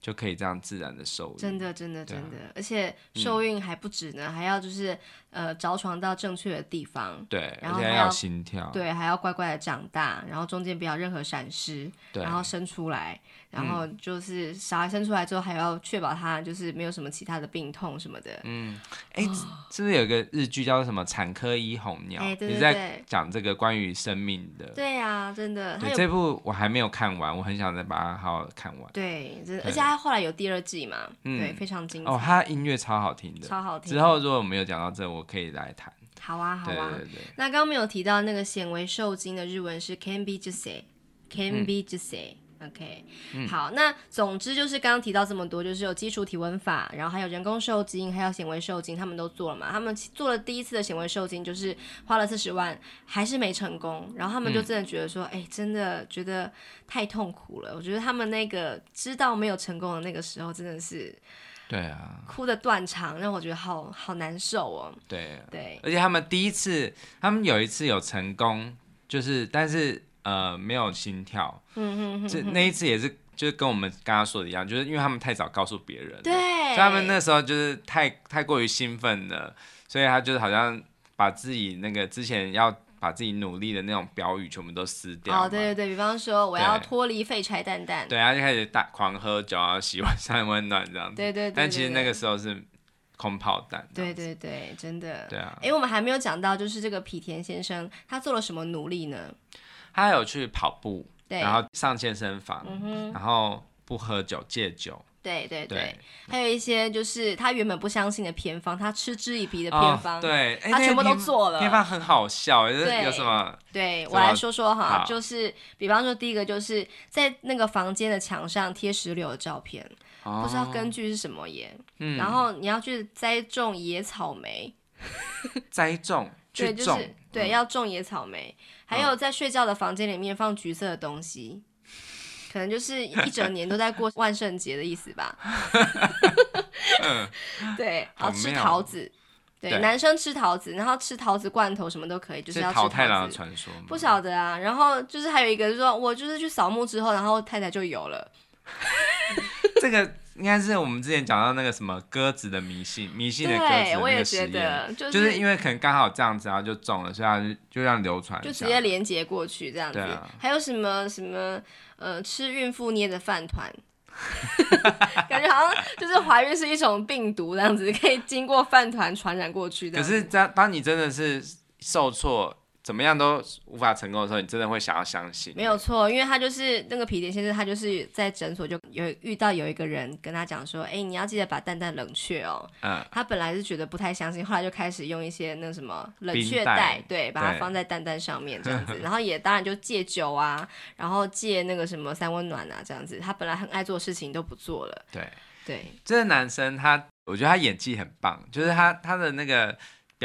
就可以这样自然的受孕。真的，真的，真的，而且受孕还不止呢，还要就是。呃，着床到正确的地方，对，然后还要心跳，对，还要乖乖的长大，然后中间不要任何闪失，对，然后生出来，然后就是小孩生出来之后还要确保他就是没有什么其他的病痛什么的，嗯，哎、哦，是不是有一个日剧叫做什么《产科医红鸟》？哎，对对对，你在讲这个关于生命的，对呀、啊，真的，对这部我还没有看完，我很想再把它好好看完，对，真的，而且他后来有第二季嘛，嗯、对，非常精彩，哦，他音乐超好听的，超好听，之后如果我没有讲到这，我可以来谈。好啊，好啊。对对对，那刚刚没有提到那个显微受精的日文是 can be just say，can be jusei。OK，、嗯、好，那总之就是刚刚提到这么多，就是有基础体温法，然后还有人工受精，还有显微受精，他们都做了嘛。他们做了第一次的显微受精，就是花了四十万，还是没成功。然后他们就真的觉得说，哎、嗯欸，真的觉得太痛苦了。我觉得他们那个知道没有成功的那个时候，真的是。对啊，哭的断肠，让我觉得好好难受哦。对对，而且他们第一次，他们有一次有成功，就是但是呃没有心跳。嗯哼哼，这那一次也是，就是跟我们刚刚说的一样，就是因为他们太早告诉别人，对，所以他们那时候就是太太过于兴奋了，所以他就是好像把自己那个之前要。把自己努力的那种标语全部都撕掉。哦，对对对，比方说我要脱离废柴蛋蛋。对，他就开始大狂喝酒啊，喜欢上温暖这样子。对对，对对对。但其实那个时候是空炮弹。对对对，真的。对啊。哎，我们还没有讲到，就是这个皮田先生他做了什么努力呢？他有去跑步，对，然后上健身房，嗯，然后不喝酒，戒酒。对对对，对，还有一些就是他原本不相信的偏方，他嗤之以鼻的偏方，哦、对，他全部都做了。偏方很好笑，就是有什么？对，我来说说哈，就是比方说第一个就是在那个房间的墙上贴石榴的照片，哦、不知道根据是什么耶。嗯、然后你要去栽种野草莓，栽种，对，就是对，要种野草莓，还有在睡觉的房间里面放橘色的东西。可能就是一整年都在过 万圣节的意思吧。嗯，对，然后吃桃子对，男生吃桃子，然后吃桃子罐头什么都可以，就是要吃桃子。桃太郎的传说不晓得啊。然后就是还有一个，就是说我就是去扫墓之后，然后太太就有了。这个应该是我们之前讲到那个什么鸽子的迷信，迷信的鸽子的那个实验，我也觉得、就是，就是因为可能刚好这样子，然后就中了，所以就就让流传，就直接连接过去这样子。啊、还有什么什么？呃，吃孕妇捏的饭团，感觉好像就是怀孕是一种病毒这样子，可以经过饭团传染过去的。可是，当当你真的是受挫。怎么样都无法成功的时候，你真的会想要相信？没有错，因为他就是那个圮田先生，他就是在诊所就有遇到有一个人跟他讲说，哎，你要记得把蛋蛋冷却哦。嗯。他本来是觉得不太相信，后来就开始用一些那什么冷却袋，对，把它放在蛋蛋上面这样子，然后也当然就戒酒啊，然后戒那个什么三温暖啊这样子。他本来很爱做事情都不做了。对对。这个男生他，我觉得他演技很棒，就是他他的那个。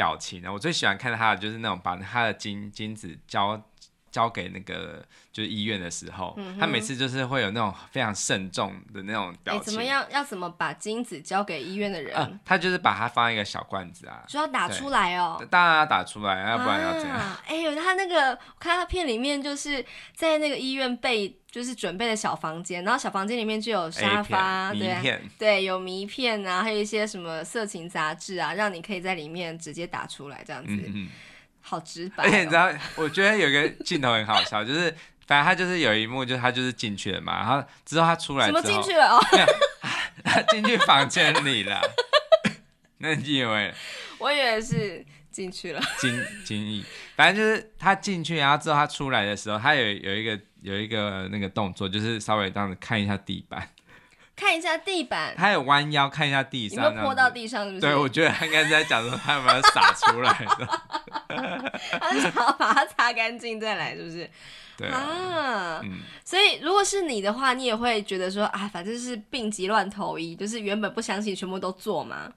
表情呢？我最喜欢看他的就是那种把他的金金子交交给那个就是医院的时候，嗯，他每次就是会有那种非常慎重的那种表情。怎么样？要怎么把金子交给医院的人？呃、他就是把它放一个小罐子啊，就要打出来哦。当然要打出来，要不然要怎样？哎呦，他那个我看他片里面就是在那个医院备就是准备的小房间，然后小房间里面就有沙发，对对，有名片啊，还有一些什么色情杂志啊，让你可以在里面直接打出来这样子。嗯嗯好直白、哦，而且你知道，我觉得有个镜头很好笑，就是反正他就是有一幕，就是他就是进去了嘛，然后之后他出来之后，什么进去了哦？他进去房间里了。那你以为？我以为是进去了。惊惊异，反正就是他进去，然后之后他出来的时候，他有有一个有一个那个动作，就是稍微这样子看一下地板。看一下地板，他有弯腰看一下地上，有没有泼到地上？是不是？对，我觉得他应该是在讲说他有没有洒出来的。他是想要把它擦干净再来，是不是？对啊，啊、嗯。所以如果是你的话，你也会觉得说啊，反正是病急乱投医，就是原本不相信，全部都做嘛。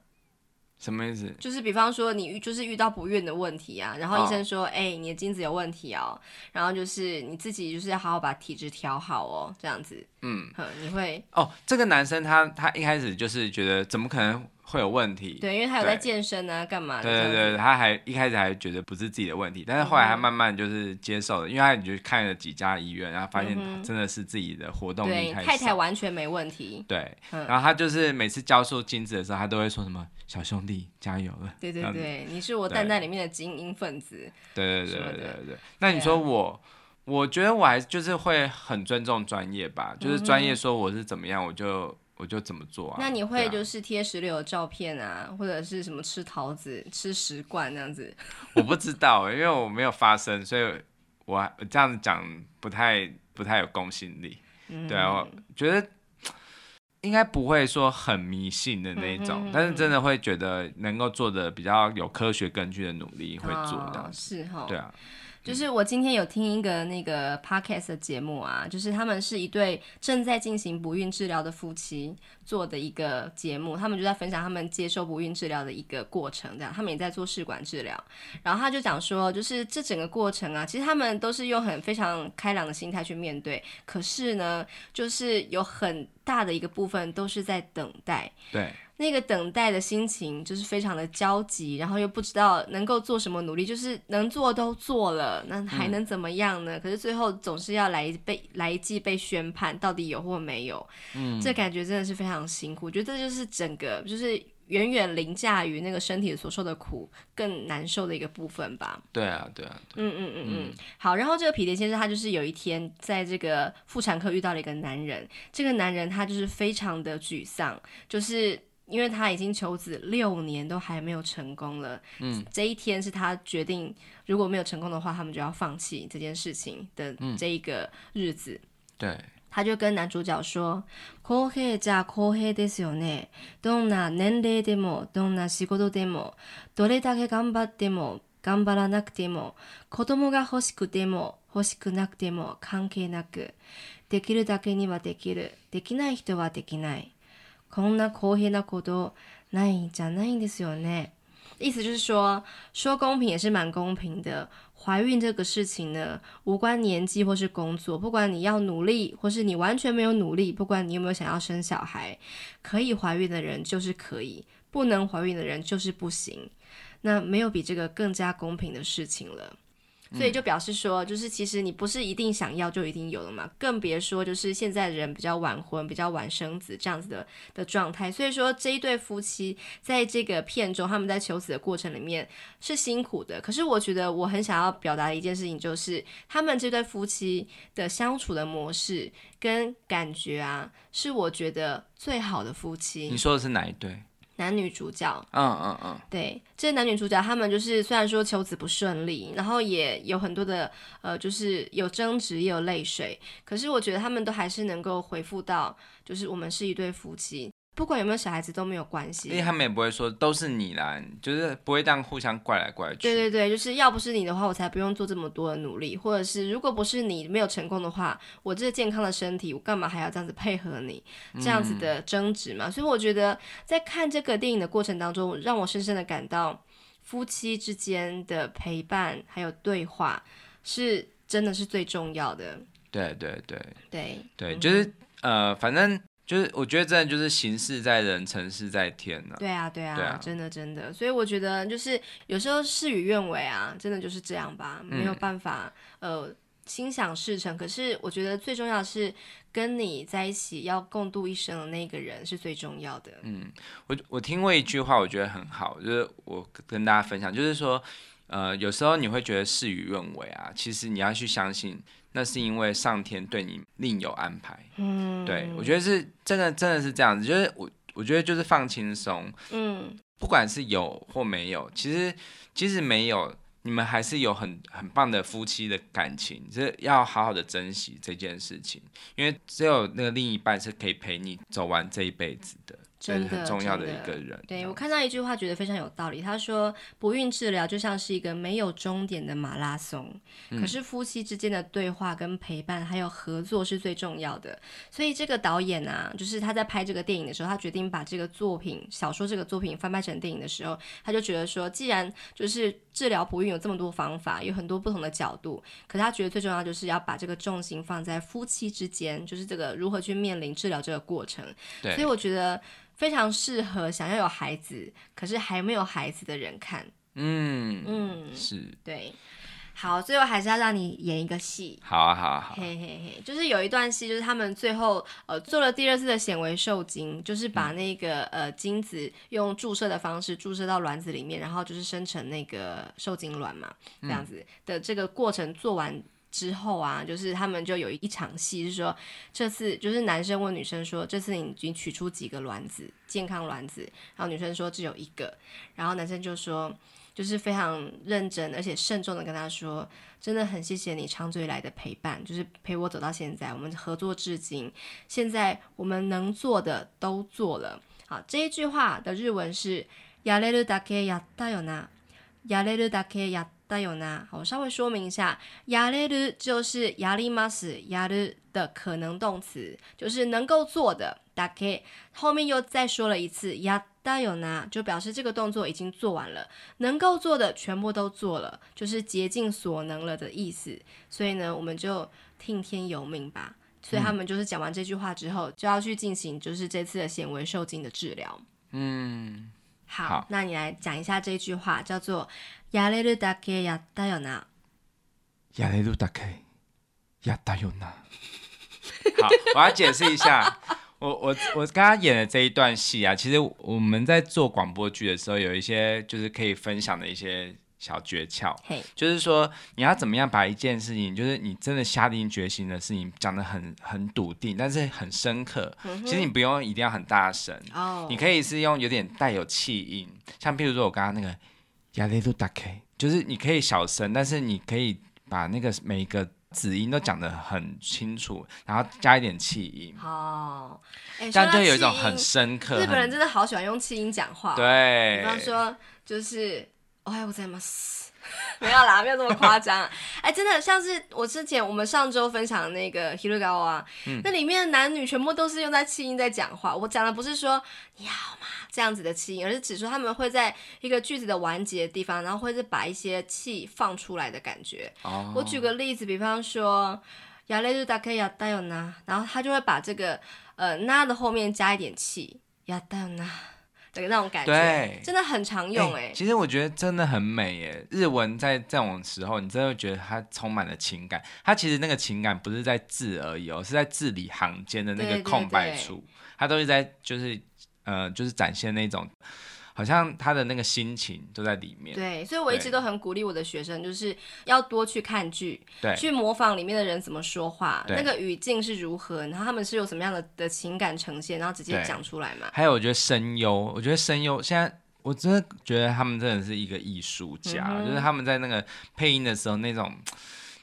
什么意思？就是比方说你遇就是遇到不孕的问题啊，然后医生说，哎、你的精子有问题哦，然后就是你自己就是要好好把体质调好哦，这样子。嗯，你会哦，这个男生他他一开始就是觉得怎么可能会有问题。对，因为他有在健身啊，干嘛的？对对对，他还一开始还觉得不是自己的问题，但是后来他慢慢就是接受了，嗯、因为他就看了几家医院，然后发现真的是自己的活动力太少。太太完全没问题。对，嗯、然后他就是每次教授金子的时候，他都会说什么“小兄弟加油了”。对对对，你是我蛋蛋里面的精英分子。对对对对对对。那你说我？我觉得我还就是会很尊重专业吧，就是专业说我是怎么样，我就我就怎么做啊。那你会就是贴石榴的照片啊，或者是什么吃桃子、吃石罐那样子？我不知道，因为我没有发生，所以我这样子讲不太不太有公信力。对啊，我觉得应该不会说很迷信的那种，但是真的会觉得能够做的比较有科学根据的努力会做的。是哈，对啊。就是我今天有听一个那个 podcast 的节目啊，就是他们是一对正在进行不孕治疗的夫妻做的一个节目，他们就在分享他们接受不孕治疗的一个过程，这样他们也在做试管治疗，然后他就讲说，就是这整个过程啊，其实他们都是用很非常开朗的心态去面对，可是呢，就是有很大的一个部分都是在等待，对。那个等待的心情就是非常的焦急，然后又不知道能够做什么努力，就是能做都做了，那还能怎么样呢？嗯、可是最后总是要来被来一记被宣判，到底有或没有，嗯，这感觉真的是非常辛苦。我觉得这就是整个就是远远凌驾于那个身体所受的苦更难受的一个部分吧。对啊，对啊，对嗯嗯嗯嗯。好，然后这个皮蝶先生他就是有一天在这个妇产科遇到了一个男人，这个男人他就是非常的沮丧，就是。因为他已经求子六年都还没有成功了，嗯，这一天是他决定如果没有成功的话，他们就要放弃这件事情的这一个日子。嗯、对，他就跟男主角说：“公平じゃ公平ですよね。どんな年齢でも、どんな仕事でも、どれだけ顽张っても、顽张らなくても、子供が欲しくても欲しくなくても関系なく、できるだけにはできる。できない人はできない。”こんな公平なことないんじゃないんですよね。意思就是说，说公平也是蛮公平的。怀孕这个事情呢，无关年纪或是工作，不管你要努力，或是你完全没有努力，不管你有没有想要生小孩，可以怀孕的人就是可以，不能怀孕的人就是不行。那没有比这个更加公平的事情了。所以就表示说，就是其实你不是一定想要就一定有了嘛，更别说就是现在的人比较晚婚、比较晚生子这样子的的状态。所以说这一对夫妻在这个片中，他们在求子的过程里面是辛苦的。可是我觉得我很想要表达的一件事情就是，他们这对夫妻的相处的模式跟感觉啊，是我觉得最好的夫妻。你说的是哪一对？男女主角，嗯嗯嗯，对，这男女主角他们就是虽然说求子不顺利，然后也有很多的呃，就是有争执也有泪水，可是我觉得他们都还是能够回复到，就是我们是一对夫妻。不管有没有小孩子都没有关系，因为他们也不会说都是你啦，就是不会这样互相怪来怪去。对对对，就是要不是你的话，我才不用做这么多的努力，或者是如果不是你没有成功的话，我这健康的身体，我干嘛还要这样子配合你这样子的争执嘛？嗯、所以我觉得在看这个电影的过程当中，让我深深的感到夫妻之间的陪伴还有对话是真的是最重要的。对对对对对，就是、嗯、呃，反正。就是我觉得真的就是行事在人，成事在天。对啊，对啊，对啊，真的真的。所以我觉得就是有时候事与愿违啊，真的就是这样吧，没有办法、嗯、呃心想事成。可是我觉得最重要的是跟你在一起要共度一生的那个人是最重要的。嗯，我我听过一句话，我觉得很好，就是我跟大家分享，就是说呃有时候你会觉得事与愿违啊，其实你要去相信。那是因为上天对你另有安排，嗯，对，我觉得是真的，真的是这样子，就是我我觉得就是放轻松，嗯，不管是有或没有，其实其实没有，你们还是有很很棒的夫妻的感情，就是要好好的珍惜这件事情，因为只有那个另一半是可以陪你走完这一辈子的。真的很重要的一个人。对，我看到一句话，觉得非常有道理。他说，不孕治疗就像是一个没有终点的马拉松，嗯、可是夫妻之间的对话跟陪伴还有合作是最重要的。所以这个导演啊，就是他在拍这个电影的时候，他决定把这个作品小说这个作品翻拍成电影的时候，他就觉得说，既然就是治疗不孕有这么多方法，有很多不同的角度，可是他觉得最重要就是要把这个重心放在夫妻之间，就是这个如何去面临治疗这个过程。对，所以我觉得。非常适合想要有孩子可是还没有孩子的人看。嗯嗯，是对。好，最后还是要让你演一个戏。好啊，好啊，好。嘿嘿嘿，就是有一段戏，就是他们最后呃做了第二次的显微受精，就是把那个、嗯、呃精子用注射的方式注射到卵子里面，然后就是生成那个受精卵嘛，这样子的这个过程做完之后啊，就是他们就有一场戏，是说这次就是男生问女生说，这次你已经取出几个卵子，健康卵子，然后女生说只有一个，然后男生就说。就是非常认真而且慎重的跟他说，真的很谢谢你长久以来的陪伴，就是陪我走到现在，我们合作至今，现在我们能做的都做了。好，这一句话的日文是やれるだけやったよな，やれるだけやっ たよな。好，我稍微说明一下，やれる就是やります，やる的可能动词，就是能够做的。だけ后面又再说了一次やだよな，就表示这个动作已经做完了，能够做的全部都做了，就是竭尽所能了的意思。所以呢，我们就听天由命吧。所以他们就是讲完这句话之后，就要去进行就是这次的显微受精的治疗。嗯， 好，好，那你来讲一下这句话，叫做やれるだけやったよな。やれるだけやったよな。好，我要解释一下。我我我刚刚演的这一段戏啊，其实我们在做广播剧的时候，有一些就是可以分享的一些 小诀窍。Hey. 就是说你要怎么样把一件事情，就是你真的下定决心的事情讲得很很笃定，但是很深刻。Mm -hmm. 其实你不用一定要很大声，oh. 你可以是用有点带有气音，像譬如说我刚刚那个やれるだけ，就是你可以小声，但是你可以把那个每一个。子音都讲得很清楚，然后加一点气音，哦，这样就有一种很深刻。日本人真的好喜欢用气音讲话，对，比方说就是 おはようございます。没有啦，没有这么夸张。哎、欸，真的像是我之前我们上周分享的那个《Hirugawa》啊，那里面的男女全部都是用在气音在讲话。我讲的不是说你好吗这样子的气音，而是指说他们会在一个句子的完结的地方，然后会是把一些气放出来的感觉。哦、我举个例子，比方说「やれるだけやったよな」，然后他就会把这个呃「な」的后面加一点气，やったよな。 的那种感觉，对，真的很常用哎、欸。其实我觉得真的很美哎。日文在这种时候，你真的会觉得它充满了情感。它其实那个情感不是在字而已哦，是在字里行间的那个空白处，它都是在就是呃就是展现那种。好像他的那个心情都在里面。对，所以我一直都很鼓励我的学生，就是要多去看剧，对，去模仿里面的人怎么说话，那个语境是如何，然后他们是有什么样的的情感呈现，然后直接讲出来嘛。还有，我觉得声优，我觉得声优现在我真的觉得他们真的是一个艺术家，嗯，就是他们在那个配音的时候，那种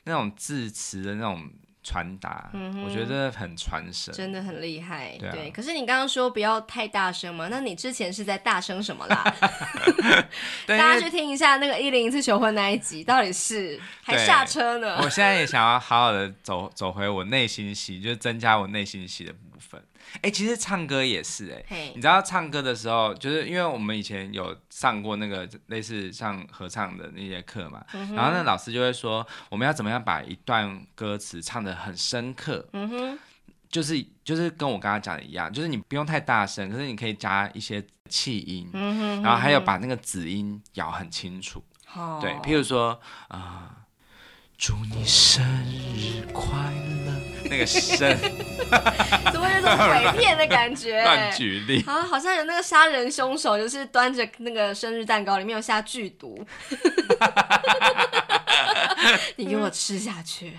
那种字词的那种。传达、嗯，我觉得很传神，真的很厉害。對，啊、对，可是你刚刚说不要太大声嘛？那你之前是在大声什么啦？大家去听一下那个一零一次求婚那一集，到底是还下车呢？我现在也想要好好的走走回我内心戏，就是增加我内心戏的部分。哎、欸，其实唱歌也是哎、欸你知道唱歌的时候，就是因为我们以前有上过那个类似像合唱的那些课嘛，mm -hmm. 然后那老师就会说，我们要怎么样把一段歌词唱得很深刻，嗯哼，就是就是跟我刚刚讲的一样，就是你不用太大声，可是你可以加一些气音，嗯哼，然后还有把那个子音咬很清楚，oh. 对，譬如说啊、呃，祝你生日快乐。那个生，怎么有种鬼片的感觉？乱举例，啊，好像有那个杀人凶手，就是端着那个生日蛋糕，里面有下剧毒，你给我吃下去。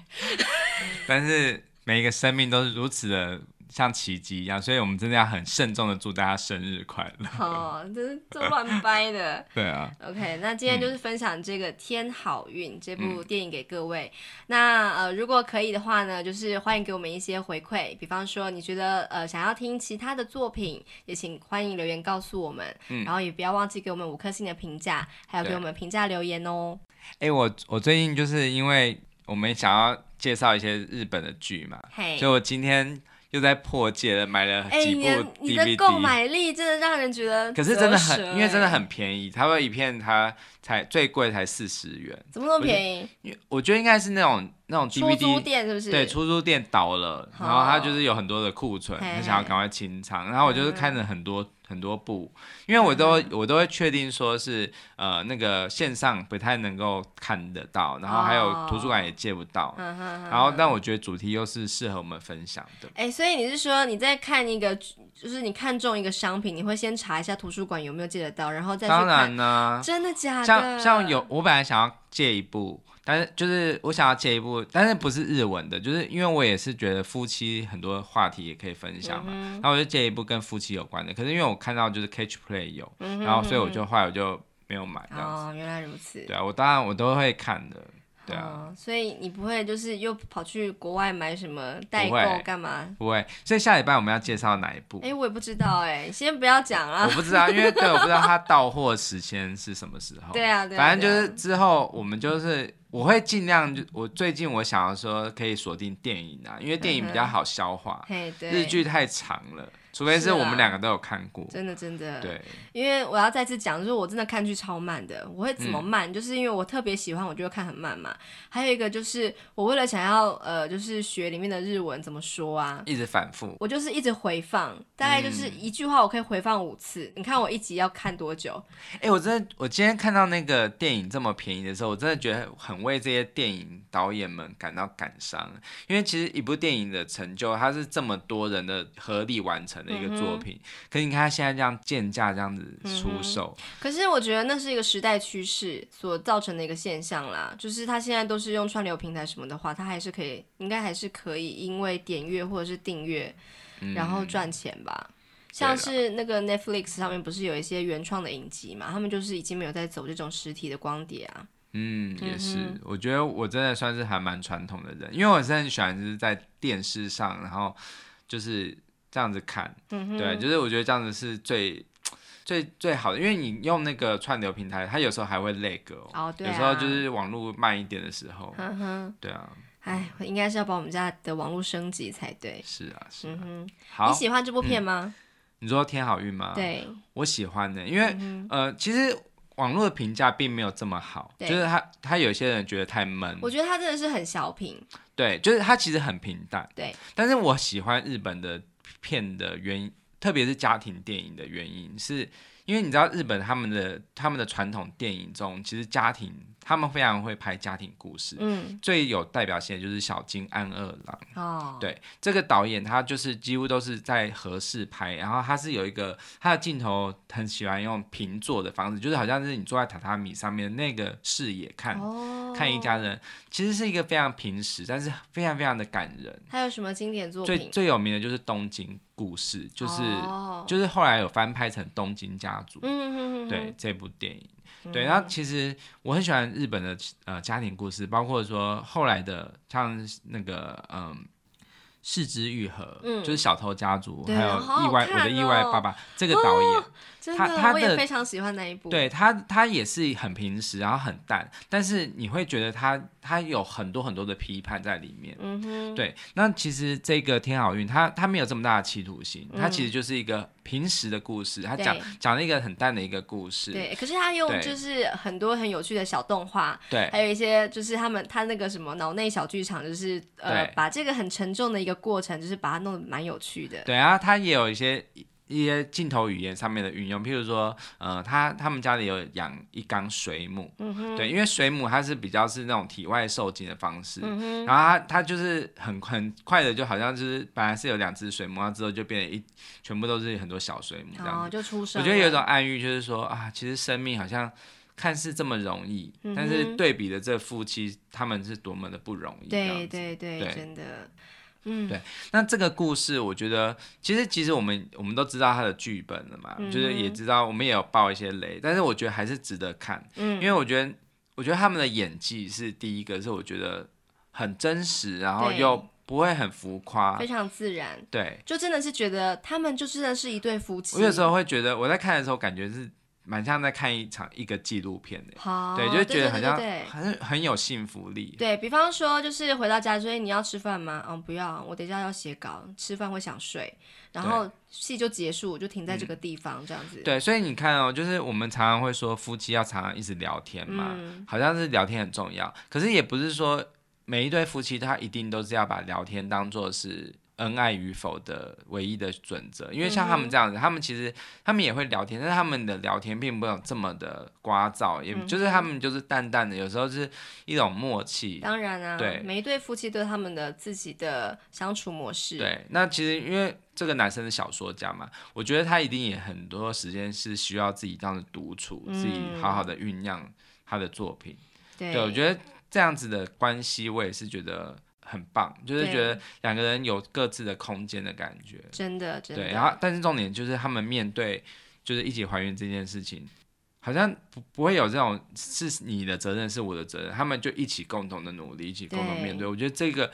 但是每一个生命都是如此的。像奇迹一样，所以我们真的要很慎重的祝大家生日快乐。哦，这是这乱掰的。对啊。OK，那今天就是分享这个《天好运》这部电影给各位。嗯、那呃，如果可以的话呢，就是欢迎给我们一些回馈，比方说你觉得呃想要听其他的作品，也请欢迎留言告诉我们。嗯。然后也不要忘记给我们五颗星的评价，还有给我们评价留言哦。哎、欸，我我最近就是因为我们想要介绍一些日本的剧嘛，嘿，所以我今天。又在破戒了，买了几部 DVD。欸、你的购买力真的让人觉得，可是真的很，因为真的很便宜，它会一片它才最贵才四十元，怎么那么便宜？因为我觉得应该是那种那种 DVD 出租店是不是？对，出租店倒了，然后它就是有很多的库存，他想要赶快清仓，然后我就是看着很多。很多部，因为我都、嗯、我都会确定说是呃那个线上不太能够看得到，然后还有图书馆也借不到，哦、然后但我觉得主题又是适合我们分享的。哎、欸，所以你是说你在看一个，就是你看中一个商品，你会先查一下图书馆有没有借得到，然后再去。当然呢，真的假的？像像有我本来想要借一部。但是就是我想要借一部，但是不是日文的，就是因为我也是觉得夫妻很多话题也可以分享嘛，然后我就借一部跟夫妻有关的。可是因为我看到就是 Catch Play 有，然后所以我就后来我就没有买。哦，原来如此。对啊，我当然我都会看的。对啊、哦，所以你不会就是又跑去国外买什么代购干嘛？不会，所以下礼拜我们要介绍哪一部？哎、欸，我也不知道哎、欸，先不要讲啊。我不知道，因为对，我不知道它到货时间是什么时候。对啊，对啊。反正就是之后我们就是我会尽量就我最近我想要说可以锁定电影啊，因为电影比较好消化，嗯、日剧太长了。除非是我们两个都有看过，真的真的。对，因为我要再次讲，就是我真的看剧超慢的。我会怎么慢？嗯、就是因为我特别喜欢，我就会看很慢嘛。还有一个就是，我为了想要呃，就是学里面的日文怎么说啊，一直反复。我就是一直回放，大概就是一句话我可以回放五次。嗯、你看我一集要看多久？哎、欸，我真的，我今天看到那个电影这么便宜的时候，我真的觉得很为这些电影导演们感到感伤，因为其实一部电影的成就，它是这么多人的合力完成的一个作品。嗯、可是你看他现在这样贱价这样子出售、嗯，可是我觉得那是一个时代趋势所造成的一个现象啦。就是他现在都是用串流平台什么的话，他还是可以，应该还是可以，因为点阅或者是订阅，然后赚钱吧。嗯、像是那个 Netflix 上面不是有一些原创的影集嘛？他们就是已经没有在走这种实体的光碟啊。嗯，也是。嗯、我觉得我真的算是还蛮传统的人，因为我是很喜欢就是在电视上，然后就是。这样子看，嗯、对，就是我觉得这样子是最 最最好的，因为你用那个串流平台，它有时候还会累歌哦，哦对啊、有时候就是网络慢一点的时候，嗯、哼对啊，哎，我应该是要把我们家的网络升级才对。是啊，是啊。嗯、哼。好，你喜欢这部片吗？嗯、你说天好运吗？对，我喜欢的，因为、嗯、呃，其实网络的评价并没有这么好，就是他他有些人觉得太闷，我觉得他真的是很小品，对，就是他其实很平淡，对，但是我喜欢日本的。片的原因，特别是家庭电影的原因，是因为你知道日本他们的他们的传统电影中，其实家庭。他们非常会拍家庭故事，嗯，最有代表性的就是小津安二郎，哦，对，这个导演他就是几乎都是在和室拍，然后他是有一个他的镜头很喜欢用平坐的方式，就是好像是你坐在榻榻米上面那个视野看，哦，看一家人，其实是一个非常平实，但是非常非常的感人。还有什么经典作品？最最有名的就是东京故事，就是、哦、就是后来有翻拍成东京家族，嗯哼哼哼，对这部电影。对，然后其实我很喜欢日本的呃家庭故事，包括说后来的像那个嗯，四之愈合，嗯，就是小偷家族，还有意外我的意外爸爸这个导演，他他我也非常喜欢那一部，对他他也是很平实，然后很淡，但是你会觉得他他有很多很多的批判在里面，嗯哼，对，那其实这个天好运，他他没有这么大的企图心，他其实就是一个。平时的故事，他讲讲了一个很淡的一个故事。对，可是他用就是很多很有趣的小动画，对，还有一些就是他们他那个什么脑内小剧场，就是呃，把这个很沉重的一个过程，就是把它弄得蛮有趣的。对啊，他也有一些。一些镜头语言上面的运用，譬如说，呃，他他们家里有养一缸水母，对，因为水母它是比较是那种体外受精的方式，嗯、然后它它就是很很快的，就好像就是本来是有两只水母，然后之后就变成一全部都是很多小水母这样子，哦，就出生。我觉得有一种暗喻，就是说啊，其实生命好像看似这么容易，但是对比的这夫妻他们是多么的不容易，对对对，对。真的。嗯，对，那这个故事，我觉得其实其实我们我们都知道它的剧本了嘛，嗯、就是也知道我们也有爆一些雷，但是我觉得还是值得看，嗯，因为我觉得我觉得他们的演技是第一个，是我觉得很真实，然后又不会很浮夸，非常自然，对，就真的是觉得他们就真的是一对夫妻。我有时候会觉得我在看的时候感觉是。蛮像在看一场一个纪录片的，好对，就觉得好像很很有幸福力。对，比方说，就是回到家所以，你要吃饭吗？嗯，不要，我等一下要写稿，吃饭会想睡，然后戏就结束，就停在这个地方，这样子。对，所以你看哦，就是我们常常会说夫妻要常常一直聊天嘛，嗯、好像是聊天很重要，可是也不是说每一对夫妻他一定都是要把聊天当做是。恩爱与否的唯一的准则，因为像他们这样子，嗯、他们其实他们也会聊天，但是他们的聊天并没有这么的聒噪，也就是他们就是淡淡的，有时候是一种默契。当然啊，对，每一对夫妻都有他们的自己的相处模式。对，那其实因为这个男生是小说家嘛，我觉得他一定也很多时间是需要自己这样子独处，嗯、自己好好的酝酿他的作品。对，对，我觉得这样子的关系，我也是觉得。很棒，就是觉得两个人有各自的空间的感觉，真的，真的。对，然后但是重点就是他们面对就是一起怀孕这件事情，好像不不会有这种是你的责任是我的责任，他们就一起共同的努力，一起共同面对。对，我觉得这个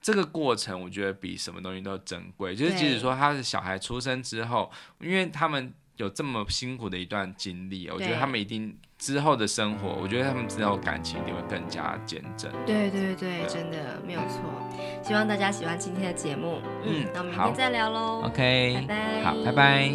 这个过程，我觉得比什么东西都珍贵。就是即使说他的小孩出生之后，因为他们有这么辛苦的一段经历，我觉得他们一定。之后的生活，我觉得他们之后感情一定会更加坚贞。对对对，对真的没有错。希望大家喜欢今天的节目。嗯，那我们明天再聊喽。OK，拜拜。好，拜拜。